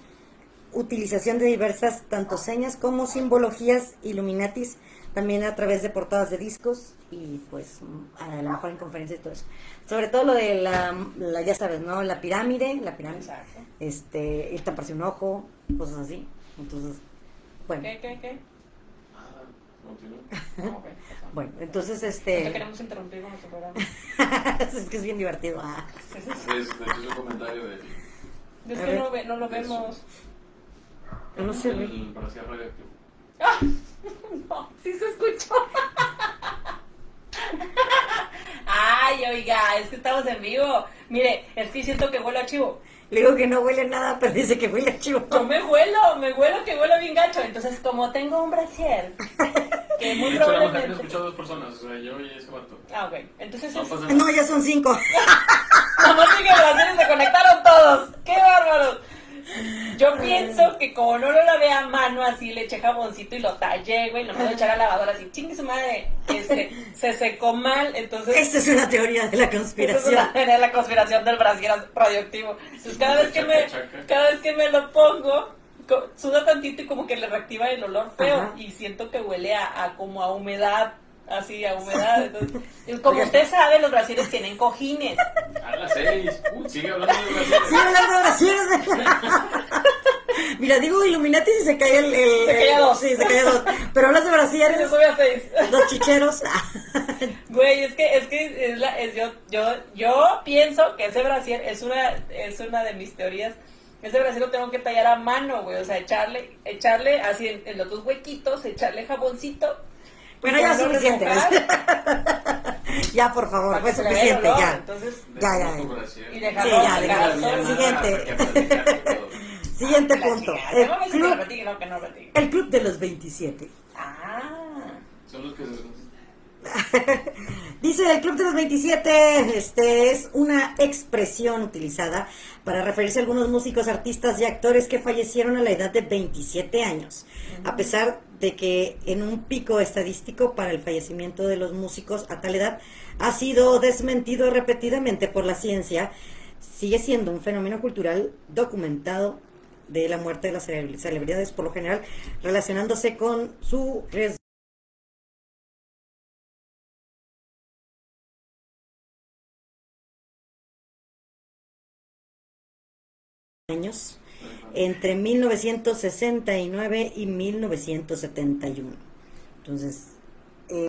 utilización de diversas tanto señas como simbologías illuminatis también a través de portadas de discos y pues a lo mejor en conferencias y todo eso. Sobre todo lo de la, la ya sabes, ¿no? La pirámide, la pirámide, Exacto. este, ir taparse un ojo, cosas así. Entonces, bueno, ¿Qué, qué, qué? (laughs) Bueno, entonces No te este, queremos interrumpir con nuestro programa. (laughs) es que es bien divertido. ah. (laughs) Es, de hecho, es un comentario de. Es que no, ve- no lo vemos. No sé, güey. El Brasil radioactivo. No, sí se escuchó. Ay, oiga, es que estamos en vivo. Mire, es que siento que huele a chivo. Le digo que no huele a nada, pero dice que huele a chivo. Yo me huelo, me huelo que huele bien gacho. Entonces, como tengo un brasier, que muy la mujer probablemente... escuchó a dos personas, o sea, yo y ese vato. Ah, ok. Entonces, No es... No, ya son cinco. música de Brasil se conectaron todos. ¡Qué bárbaros! Yo pienso que como no lo lavé a mano así, le eché jaboncito y lo tallé, güey, lo me lo eché a la lavadora así, chingue su madre, este, se secó mal, entonces... Esta es una teoría de la es conspiración. una teoría de la conspiración del Brasil radioactivo. Entonces cada vez que me, cada vez que me lo pongo, suda tantito y como que le reactiva el olor feo Ajá. y siento que huele a, a como a humedad, así a humedad. Entonces, y como usted sabe, los brasileños tienen cojines. A las seis. Uh, sigue hablando de Brasil. Sí, hablando de brasieres. Mira, digo Illuminati si se cae el... el- Se cae a dos. Sí, se cae a dos. Pero hablas de Se brasieres, sube a seis. dos chicheros. Güey, es que, es que es la, es yo, yo, yo pienso que ese brasier es una, es una de mis teorías. Ese brasier lo tengo que tallar a mano, güey. O sea, echarle, echarle así en, en los dos huequitos, echarle jaboncito. Bueno, ya a suficiente. (laughs) ya, por favor, fue que suficiente, ya. Entonces, Ya, ya. Y Sí, ya, sol. siguiente. (laughs) Siguiente La punto. El No que club, lo platique, no, que no platique. el club de los 27. Ah. Son los que se. (laughs) Dice el Club de los 27, este es una expresión utilizada para referirse a algunos músicos, artistas y actores que fallecieron a la edad de 27 años. A pesar de que en un pico estadístico para el fallecimiento de los músicos a tal edad ha sido desmentido repetidamente por la ciencia, sigue siendo un fenómeno cultural documentado de la muerte de las cele- celebridades, por lo general relacionándose con su riesgo años entre 1969 y 1971. Entonces, eh,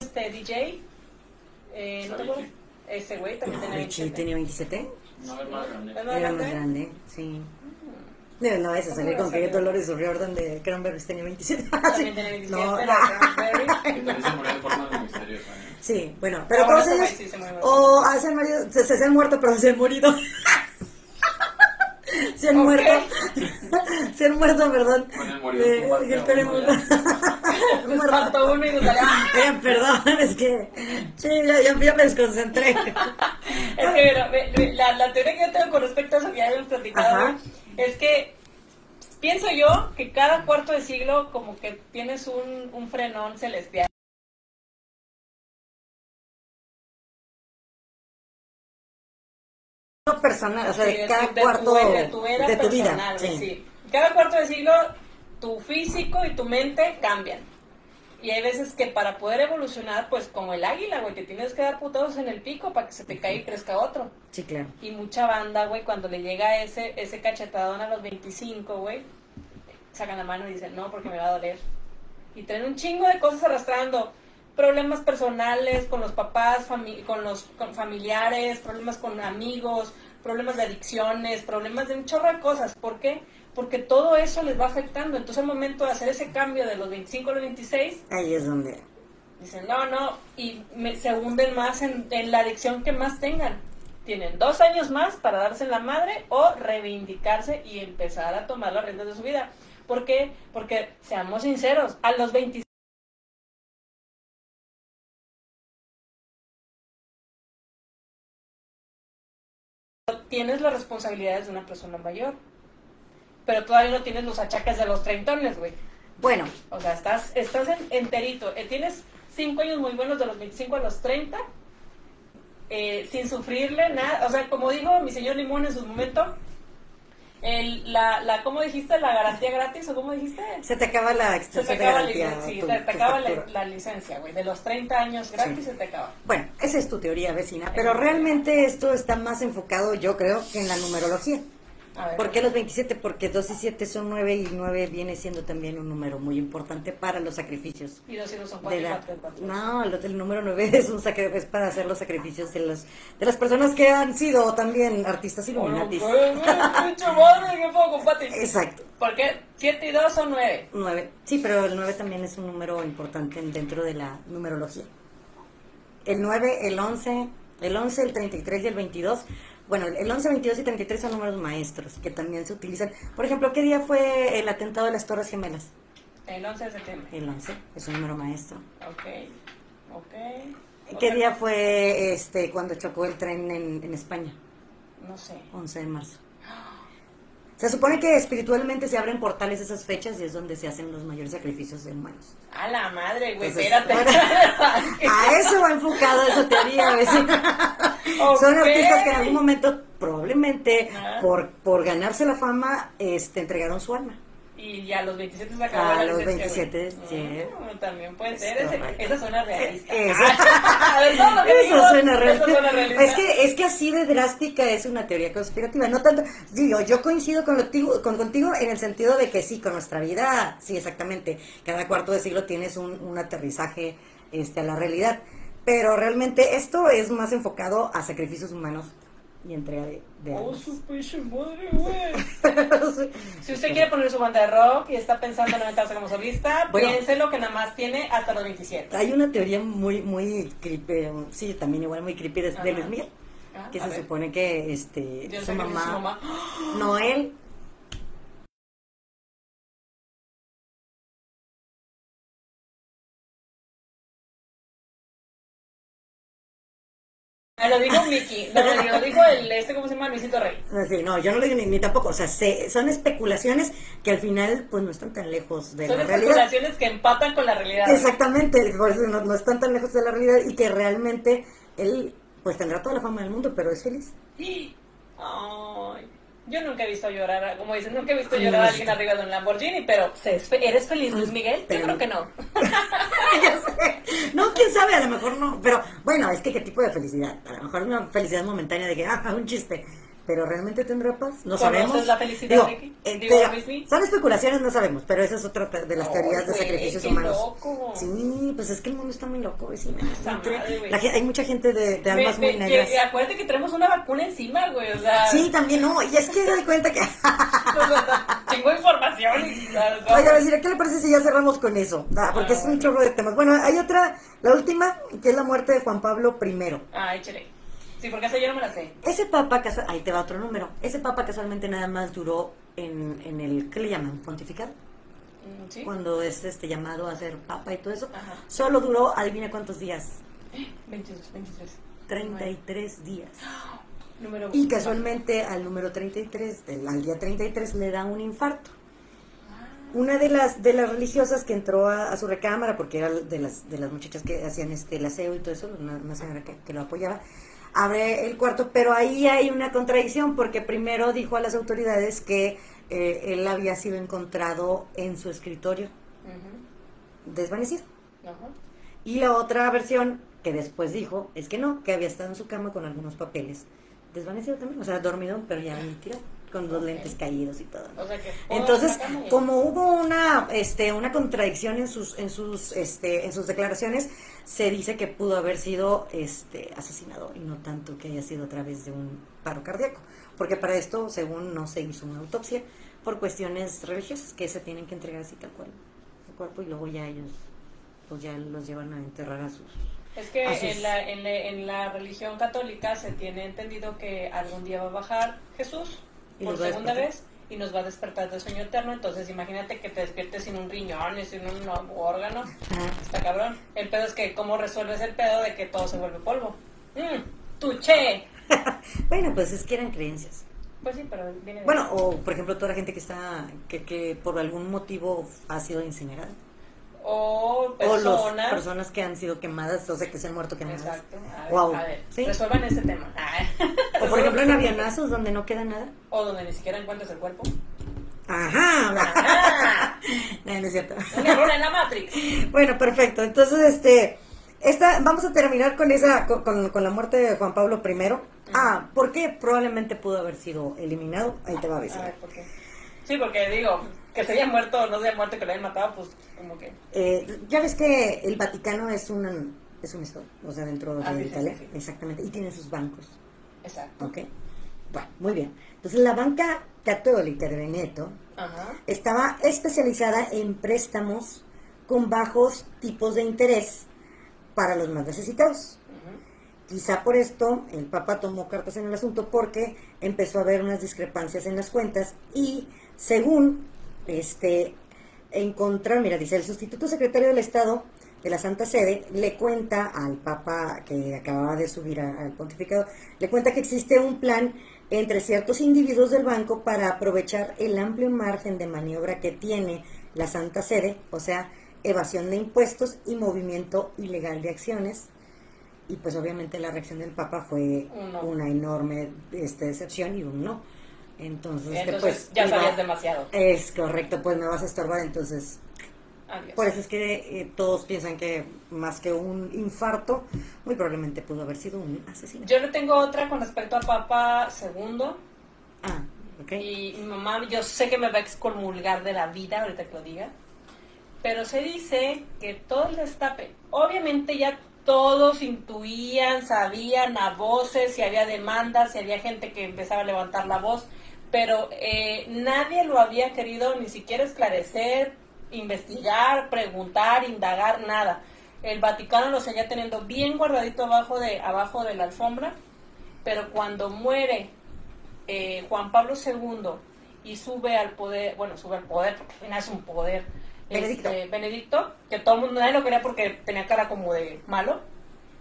Este DJ, eh, ¿no te acuerdas? Ese güey también tenía Richie 27. tenía 27. No es más grande. ¿Es más Era más grande, sí. No, no, esa salir con que Dolores O'Riordan de Cranberries tenía 27. También tenía 27, No, pero Cranberry. (laughs) También se murió de forma misteriosa. Sí, bueno, pero Ah, todos bueno, ellos, sí se muere. o ah, se han, morido- se, se- se han muerto, pero se han morido. (laughs) se han Ok. muerto. (laughs) se han muerto, perdón. Con el morido Eh, el faltó uno y nos salió. Eh, perdón, es que sí, ya, ya- ya me desconcentré. Es que ve, la, la teoría que yo tengo con respecto a eso que ya hemos platicado Ajá. Es que pienso yo que cada cuarto de siglo como que tienes un, un frenón celestial. No personal, o sea, Sí, de cada de cuarto tu, de tu era de tu personal, vida. sí. Cada cuarto de siglo tu físico y tu mente cambian. Y hay veces que para poder evolucionar, pues como el águila, güey, te tienes que dar putados en el pico para que se te caiga y crezca otro. Sí, claro. Y mucha banda, güey, cuando le llega ese, ese cachetadón a los 25, güey, sacan la mano y dicen, no, porque me va a doler. Y traen un chingo de cosas arrastrando. Problemas personales con los papás, fami- con los con familiares, problemas con amigos, problemas de adicciones, problemas de un chorro de cosas. ¿Por qué? Porque todo eso les va afectando. Entonces, al momento de hacer ese cambio de los 25 a los 26, Ahí es donde. Dicen, no, no, y me- se hunden más en, en la adicción que más tengan. Tienen dos años más para darse la madre o reivindicarse y empezar a tomar las riendas de su vida. ¿Por qué? Porque, seamos sinceros, a los 25 tienes las responsabilidades de una persona mayor, pero todavía no tienes los achaques de los treintones, güey. Bueno. O sea, estás, estás enterito. Eh, tienes cinco años muy buenos de los 25 a los 30, eh, sin sufrirle nada. O sea, como digo mi señor Limón en su momento, el, la, la, ¿cómo dijiste? ¿La garantía gratis o cómo dijiste? Se te acaba la extensión se te acaba de garantía. Sí, te, acaba la, licencia, güey. De los 30 años gratis se te acaba. Bueno, esa es tu teoría, vecina. Pero realmente esto está más enfocado, yo creo, que en la numerología. ¿Por qué los 27? Porque 2 y 7 son 9 y 9 viene siendo también un número muy importante para los sacrificios. Y 2 y 2 son 4 No, el, número 9 es, un es para hacer los sacrificios de, los, de las personas que han sido también artistas iluminatis. Exacto. ¿Por qué 7 y 2 son 9? 9. Sí, pero el 9 también es un número importante dentro de la numerología. El 9, el 11, el 11, el 33 y el 22 bueno, el 11, 22 y 33 son números maestros que también se utilizan. Por ejemplo, ¿qué día fue el atentado de las Torres Gemelas? El 11 de septiembre. El 11, es un número maestro. Ok, ok. ¿Qué día fue este cuando chocó el tren en, en España? No sé. 11 de marzo. Se supone que espiritualmente se abren portales esas fechas y es donde se hacen los mayores sacrificios de humanos. A la madre, güey, espérate. (laughs) a eso va enfocado esa teoría, Son artistas que en algún momento, probablemente, por, por ganarse la fama, este, entregaron su alma. Y ya a los 27 se acabó a los 27, sí. Mm, también puede ser. Ese, esa suena realista. Eso, (laughs) eso suena realista. Es que, es que así de drástica es una teoría conspirativa. No tanto, digo, yo coincido con, con, contigo en el sentido de que sí, con nuestra vida, sí, exactamente. Cada cuarto de siglo tienes un, un aterrizaje este, a la realidad. Pero realmente esto es más enfocado a sacrificios humanos y entrega de, de Oh, su pinche madre, (laughs) güey. si usted quiere poner su banda de rock y está pensando en aventarse como solista, bueno, piénselo que nada más tiene hasta los 27. Hay una teoría muy, muy creepy, sí, también igual muy creepy de, de Luis Miguel. Ah, que se supone que este su mamá, su mamá, (gasps) Noel Lo dijo Mickey, no, lo dijo el, este, ¿cómo se llama? Luisito Rey. Sí, no, yo no lo digo ni, tampoco, o sea, son especulaciones que al final, pues, no están tan lejos de la realidad. Son especulaciones que empatan con la realidad. Exactamente, por eso no, están tan lejos de la realidad y que realmente él, pues, tendrá toda la fama del mundo, pero es feliz. (gasps) Ay... Yo nunca he visto llorar, como dicen, nunca he visto llorar a alguien arriba de un Lamborghini, pero ¿eres feliz, Luis Miguel? Yo creo que no. (laughs) (laughs) ya sé. No, quién sabe, a lo mejor no. Pero bueno, es que qué tipo de felicidad. A lo mejor una felicidad momentánea de que, ah, un chiste pero realmente tendrá paz. No sabemos. la felicidad, Ricky? Eh, son especulaciones, no sabemos, pero esa es otra de las teorías de sacrificios humanos. Loco. Sí, pues es que el mundo está muy loco, vecina. hay mucha gente de, de almas muy negras. Que, acuérdate que tenemos una vacuna encima, güey, o sea... Sí, también, no, y es que doy cuenta que... (laughs) Tengo información y... Oiga, decir, ¿qué le parece si ya cerramos con eso? Ah, porque es un chorro de temas. Bueno, hay otra, la última, que es la muerte de Juan Pablo I. Ah, échale. Sí, porque esa yo no me la sé. Ese papa, ahí te va otro número. Ese papa casualmente nada más duró en, en el, ¿qué le llaman? Pontificar. Mm, ¿Sí? Cuando es este llamado a ser papa y todo eso. Solo duró, adivina cuántos días. 22, 23. 33 días. Número y casualmente al número 33, al día 33, le da un infarto. Ah. Una de las de las religiosas que entró a, su recámara, porque era de las de las muchachas que hacían este el aseo y todo eso, una, señora que, que, lo apoyaba, abre el cuarto, pero ahí hay una contradicción porque primero dijo a las autoridades que eh, él había sido encontrado en su escritorio, desvanecido. Y la otra versión que después dijo es que no, que había estado en su cama con algunos papeles, desvanecido también, o sea, dormido, pero ya tirado con los lentes caídos y todo. Entonces, como hubo una este una contradicción en sus en sus este en sus declaraciones, se dice que pudo haber sido este asesinado y no tanto que haya sido a través de un paro cardíaco, porque para esto, según no se hizo una autopsia por cuestiones religiosas que se tienen que entregar así tal cual el cuerpo y luego ya ellos pues ya los llevan a enterrar a sus es que en, la, en, en la religión católica se tiene entendido que algún día va a bajar Jesús por segunda vez y nos va a despertar del sueño eterno. Entonces, imagínate que te despiertes sin un riñón y sin un órgano. Está cabrón. El pedo es que, ¿cómo resuelves el pedo de que todo se vuelve polvo? Mm, ¡Tuche! (laughs) bueno, pues es que eran creencias. Pues sí, pero viene de... Bueno, o por ejemplo toda la gente que está, que, que por algún motivo ha sido incinerada. O personas... personas que han sido quemadas, o sea, que se han muerto quemadas. Exacto. A ver, Wow. a ver, ¿Sí? resuelvan ese tema. (laughs) O por ejemplo en avionazos donde no queda nada. O donde ni siquiera encuentres el cuerpo. Ajá. (laughs) No, no es cierto. un error en la Matrix. Bueno, perfecto. Entonces, este, esta, vamos a terminar con esa, con, con- con la muerte de Juan Pablo I. Ah, ¿por qué probablemente pudo haber sido eliminado? Ahí te va a A decir. ver, ¿por qué? Sí, porque digo, que se haya muerto o no se haya muerto, que lo hayan matado, pues como que... Eh, ya ves que el Vaticano es un, es un estado, o sea, dentro de Ah, sí, Italia. sí, sí. Exactamente. Y tiene sus bancos. Exacto. ¿Ok? Bueno, muy bien. Entonces, la banca católica de Veneto Ajá. estaba especializada en préstamos con bajos tipos de interés para los más necesitados. Quizá por esto el Papa tomó cartas en el asunto porque empezó a haber unas discrepancias en las cuentas y según este encontrar, mira, dice el sustituto secretario del Estado de la Santa Sede le cuenta al Papa que acababa de subir a- al pontificado, le cuenta que existe un plan entre ciertos individuos del banco para aprovechar el amplio margen de maniobra que tiene la Santa Sede, o sea, evasión de impuestos y movimiento ilegal de acciones y pues obviamente la reacción del Papa fue no. una enorme este, decepción y un no. Entonces, Entonces pues, ya iba- sabías demasiado. Es correcto, pues me vas a estorbar, entonces Adiós. por eso es que eh, todos piensan que más que un infarto, muy probablemente pudo haber sido un asesinato. Yo le tengo otra con respecto a Papa II. Ah, ok. Y mi mamá, yo sé que me va a excomulgar de la vida ahorita que lo diga. Pero se dice que todo el destape, obviamente ya todos intuían, sabían a voces, si había demandas, si había gente que empezaba a levantar la voz, pero eh, nadie lo había querido ni siquiera esclarecer, investigar, preguntar, indagar, nada. El Vaticano lo seguía teniendo bien guardadito abajo de, abajo de la alfombra, pero cuando muere eh, Juan Pablo II y sube al poder, bueno, sube al poder porque al final es un poder, Benedicto. este, Benedicto, que todo el mundo nadie lo quería porque tenía cara como de malo,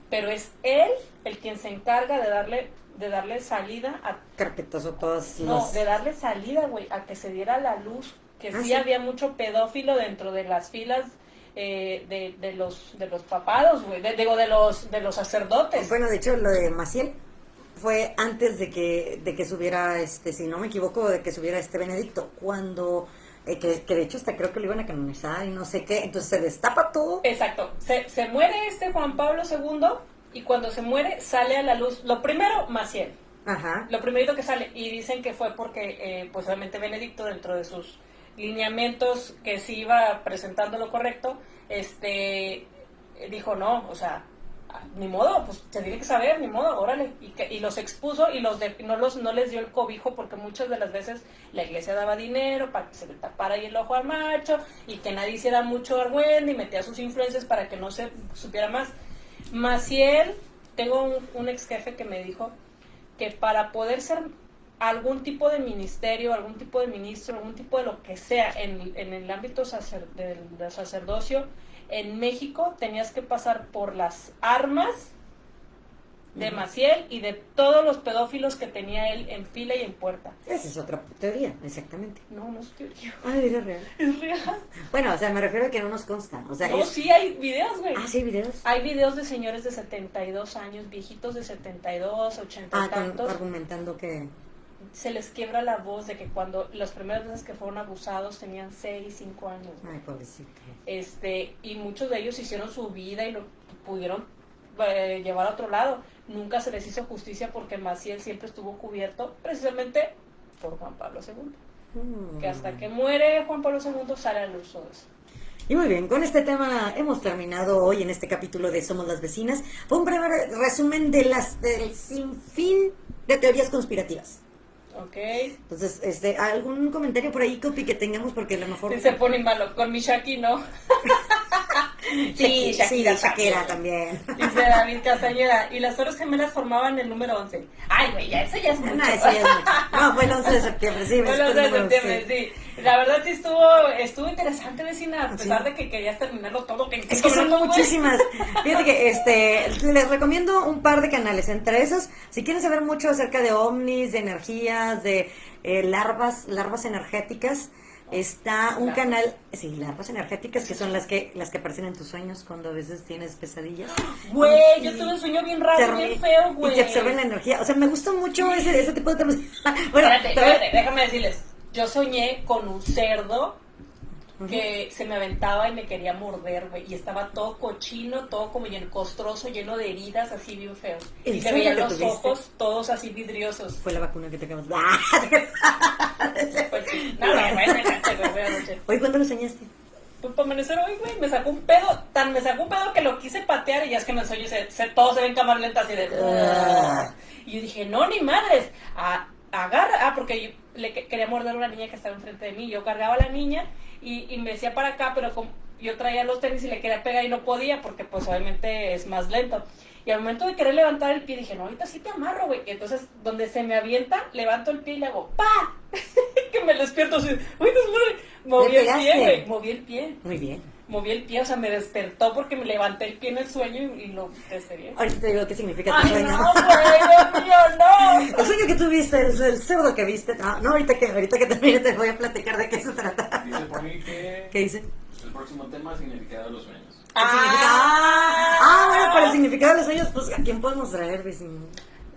pero es él el quien se encarga de darle de darle salida a Carpetazo todas no, las... de darle salida, güey, a que se diera la luz, que Ah, sí, había mucho pedófilo dentro de las filas eh, de, de los de los papados, güey, de- digo de los de los sacerdotes. Bueno, de hecho, lo de Maciel fue antes de que, de que subiera, este, si no me equivoco, de que subiera este Benedicto, cuando, eh, que, que de hecho hasta creo que lo iban a canonizar y no sé qué, entonces se destapa todo. Exacto. Se, se muere este Juan Pablo II y cuando se muere sale a la luz, lo primero, Maciel. Ajá. Lo primerito que sale, y dicen que fue porque, eh, pues obviamente Benedicto, dentro de sus lineamientos que sí iba presentando lo correcto, este dijo no, o sea, ni modo, pues se tiene que saber, ni modo, órale, y, que, y los expuso y los de- no los no les dio el cobijo porque muchas de las veces la iglesia daba dinero para que se le tapara ahí el ojo al macho y que nadie hiciera mucho argüende y metía sus influencias para que no se supiera más. Maciel, tengo un ex jefe que me dijo que para poder ser algún tipo de ministerio, algún tipo de ministro, algún tipo de lo que sea en, en el ámbito sacer- del, del sacerdocio, en México tenías que pasar por las armas de. Maciel y de todos los pedófilos que tenía él en fila y en puerta. Esa es otra teoría, exactamente. No, no es teoría, Ay, vida real. es real. Bueno, o sea, me refiero a que no nos consta. O sea, No, es- sí hay videos, güey. Ah, sí, hay videos. Hay videos de señores de 72 años, viejitos de 72, 80 y Ah, tantos. argumentando que... se les quiebra la voz de que cuando las primeras veces que fueron abusados tenían 6, 5 años. Ay, pobrecito. Este, y muchos de ellos hicieron su vida y lo pudieron eh, llevar a otro lado. Nunca se les hizo justicia porque Maciel siempre estuvo cubierto precisamente por Juan Pablo II. Mm. Que hasta que muere Juan Pablo II sale a luz todo eso. Y muy bien, con este tema hemos terminado hoy en este capítulo de Somos las Vecinas. Fue un breve resumen de las del sinfín de teorías conspirativas. ¿Ok? Entonces, este, ¿algún comentario por ahí, Copi, que tengamos? Porque a lo mejor... Se pone malo. Con mi Shaki no. (laughs) (laughs) Sí, sí, Shakira, Shakira también. (laughs) Dice David Castañeda, y las Torres Gemelas formaban el número 11. Ay, güey, ya eso ya es mucho. No, eso ya es mucho. (laughs) No, fue el 11 de septiembre, sí. Fue el después 11 de septiembre, sí. La verdad sí estuvo, estuvo interesante, vecina, a pesar Sí. de que querías terminarlo todo. Que Es que son muchísimas. Fíjate que este, les recomiendo un par de canales. Entre esos, si quieren saber mucho acerca de ovnis, de energías, de eh, larvas, larvas energéticas, está un canal, sí, larvas energéticas que son las que las que aparecen en tus sueños cuando a veces tienes pesadillas. (gasps) Güey, yo tuve un sueño bien raro, bien feo, güey. Y te absorben la energía. O sea, me gusta mucho ese, ese tipo de temas. (laughs) bueno, espérate, espérate, déjame decirles. Yo soñé con un cerdo que se me aventaba y me quería morder, güey. Y estaba todo cochino, todo como lleno, costroso, lleno de heridas, así bien feo. ¿En Y se veían los tuviste? ojos todos así vidriosos. Fue la vacuna que te acabas. (laughs) No, noches. Oye, ¿cuándo lo soñaste? Pues para amanecer hoy, güey, me sacó un pedo, tan me sacó un pedo que lo quise patear y ya es que me sueño, se, se, todo se ve en cámara lenta así de... Ah. Y yo dije, no, ni madres, a- agarra, ah, porque yo le que- quería morder a una niña que estaba enfrente de mí, yo cargaba a la niña y, y me decía para acá, pero como yo traía los tenis y le quería pegar y no podía porque pues obviamente es más lento. Y al momento de querer levantar el pie dije, no, ahorita sí te amarro, güey. Entonces, donde se me avienta, levanto el pie y le hago, ¡pa! (laughs) que me despierto así, ¡uy, no Moví el pie, güey, moví el pie Muy bien. Moví el pie, o sea, me despertó porque me levanté el pie en el sueño y, y lo bien. Ahorita te digo qué significa tu Ay, sueño. no, güey, Dios mío, no. (laughs) El sueño que tú viste, el, el cerdo que viste. No, no, ahorita que, ahorita que termine te voy a platicar de qué se trata. Dice por mí que ¿Qué dice? el próximo tema significado de los sueños. Significado. Ah, bueno, para el significado de los sueños, pues ¿a quién podemos traer, vecino?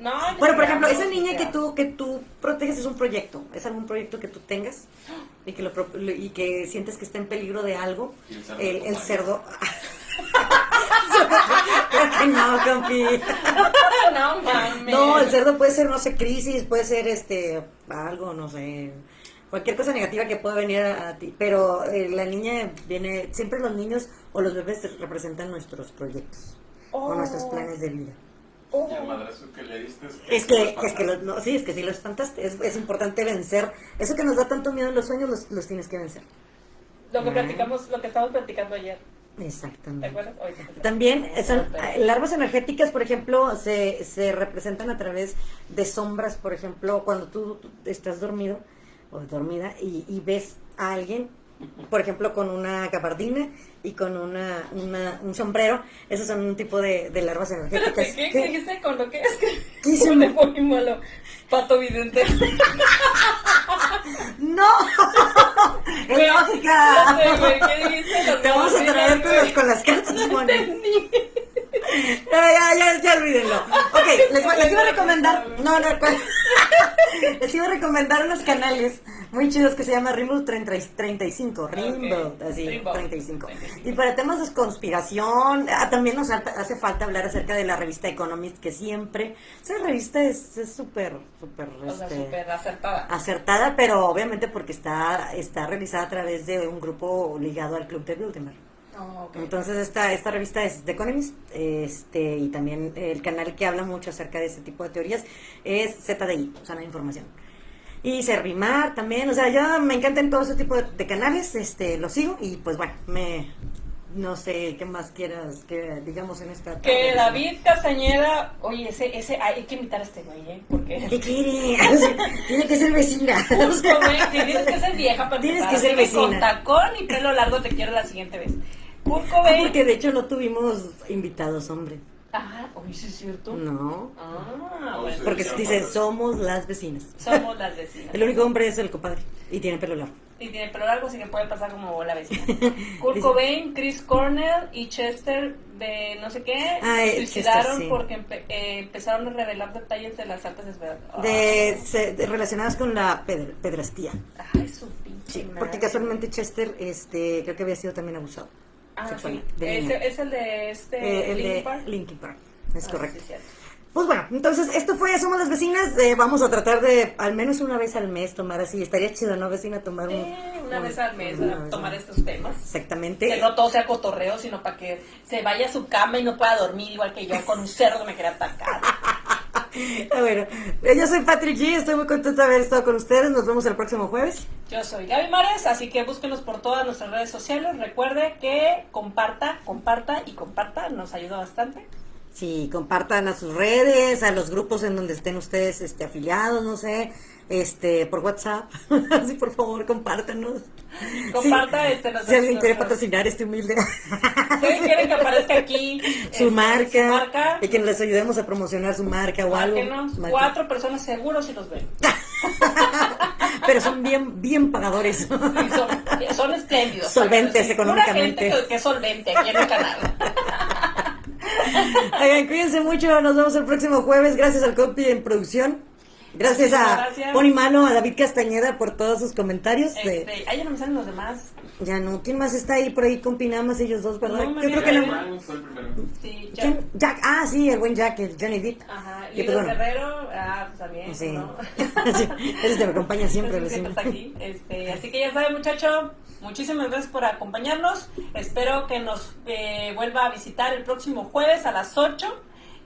No, Bueno, por ejemplo, esa niña que tú que tú proteges es un proyecto, es algún proyecto que tú tengas y que lo pro- y que sientes que está en peligro de algo. Y el cerdo El, el (laughs) no, (laughs) no mames. No, el cerdo puede ser, no sé, crisis, puede ser este algo, no sé, cualquier cosa negativa que pueda venir a, a ti. Pero eh, la niña viene, siempre los niños o los bebés representan nuestros proyectos o Oh. nuestros planes de vida. Oh. Y el madrazo que le diste es Es que, es que lo- no, sí, es que sí lo espantaste. Es, es importante vencer. Eso que nos da tanto miedo en los sueños, los, los tienes que vencer. Lo que platicamos, lo que estábamos platicando ayer, ¿te Exactamente. te- También son eh, larvas energéticas, por ejemplo, se, se representan a través de sombras, por ejemplo, cuando tú estás dormido o dormida y, y ves a alguien, por ejemplo, con una gabardina y con una, una- un sombrero, esos son un tipo de, de larvas energéticas. Espérate, ¿qué, ¿Qué? ¿qué dijiste con lo que es muy (laughs) malo? Pato vidente. (laughs) ¡No! (laughs) ¡Es lógica! no sé, güey, ¿qué dijiste? Lo Te vamos a traer con, las cartas, No Moni. Ya, ya, ya, olvídenlo. Ok, les, les iba a recomendar. No, no. Les iba a recomendar unos canales muy chidos que se llama 30 35. Rainbow, así, Rainbow 35. 35. Y para temas de conspiración, ah, también nos hace falta hablar acerca de la revista Economist, que siempre. Esa revista es súper, súper. O sea, este, acertada. acertada, pero obviamente porque está, está realizada a través de un grupo ligado al Club de Bilderberg. Oh, ok. Entonces esta, esta revista es The Economist este, y también el canal que habla mucho acerca de este tipo de teorías es ZDI, de Información. Y Servimar también, o sea, ya me encantan todo ese tipo de, de canales, este, lo sigo y pues bueno, me no sé qué más quieras que digamos en esta Que. David Castañeda, oye, ese, ese, hay que invitar a este güey, ¿eh? Porque... ¿Qué quiere? (laughs) Tiene que ser vecina. (laughs) Justo, güey, tienes que ser vieja para Tienes que ser así Con vecina. tacón y pelo largo te quiero la siguiente vez. Kurt Ah, porque de hecho no tuvimos invitados, hombre. Ah, oye, ¿sí es cierto? No. Ah, Oh, bueno. Porque dice, somos las vecinas. Somos las (laughs) vecinas. El único hombre es el compadre. Y tiene pelo largo. Y tiene pelo largo, así que puede pasar como la vecina. (laughs) Kurt Cobain, Chris Cornell y Chester de no sé qué Ah, se suicidaron Chester, sí. porque empe- eh, empezaron a revelar detalles de las altas esferas. De, se- de- relacionadas con la pedra- pedrastía. Ay, su pinche Sí, madre. porque casualmente Chester este, creo que había sido también abusado. Ah, sí. de es el de este Eh, el Linkin de Park. Linkin Park. Es Ah, correcto. sí. Pues bueno, entonces esto fue Somos las Vecinas. eh, vamos a tratar de al menos una vez al mes tomar así. Estaría chido, ¿no, vecina? Tomar un, una un- vez al mes una a vez tomar estos temas. Exactamente. Que no todo sea cotorreo, sino para que se vaya a su cama y no pueda dormir igual que yo con un cerdo que me quiera atacar. (laughs) Ah, bueno, yo soy Patrick G, estoy muy contenta de haber estado con ustedes. Nos vemos el próximo jueves. Yo soy Gaby Mares, así que búsquenos por todas nuestras redes sociales. Recuerde que comparta, comparta y comparta, nos ayuda bastante. Sí, compartan a sus redes, a los grupos en donde estén ustedes este, afiliados, no sé, este, por WhatsApp. (laughs) Así, por favor, compártanos. Comparta este. Si alguien quiere patrocinar este humilde. Si alguien quiere que aparezca aquí (laughs) su, este, marca, su marca, y que les ayudemos a promocionar su marca o algo. Marca. Cuatro personas seguros si los ven. (laughs) Pero son bien, bien pagadores. Sí, son, son, espléndidos. Solventes económicamente. Pura gente que, es solvente aquí en el canal. Oigan, cuídense mucho. Nos vemos el próximo jueves. Gracias al Copy en producción. Gracias a Pony Malo, a David Castañeda por todos sus comentarios. Este, de... Ahí ya no me salen los demás. Ya no. ¿Quién más está ahí por ahí con Pinamas? Ellos dos, ¿verdad? No, Yo creo que. Sí, Jack. Jack. Ah, sí, el buen Jack, el Johnny Depp. Ajá. Y, y pues, bueno. Guerrero, ah, pues también. Sí. ¿no? (laughs) sí. Ese te me acompaña siempre. Siempre está aquí. Este, así que ya saben, muchacho. Muchísimas gracias por acompañarnos. Espero que nos eh, vuelva a visitar el próximo jueves a las 8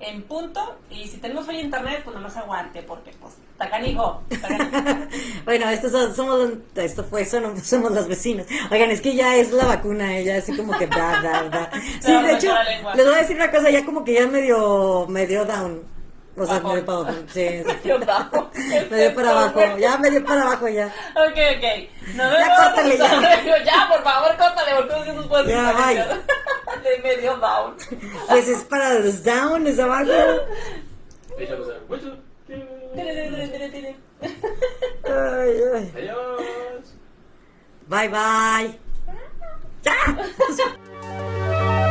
en punto. Y si tenemos hoy internet, pues nomás aguante, porque pues, tacanijo. (laughs) bueno, estos son, somos, esto fue, somos, somos los vecinos. Oigan, es que ya es la vacuna, ella así como que da, da, da. (laughs) Sí, de hecho, les voy a decir una cosa, ya como que ya medio, medio down. O sea, medio para abajo. Sí. (laughs) medio bajo. medio para abajo. Ya medio para abajo ya. Ok, ok. Nos vemos. Ya córtale ya. ya, por favor, córtale, porque no se nos puede Ya, bye. (laughs) De medio down. Pues es para los down, es abajo. Ay, ay. Adiós. Bye, bye. ¡Ya! (laughs)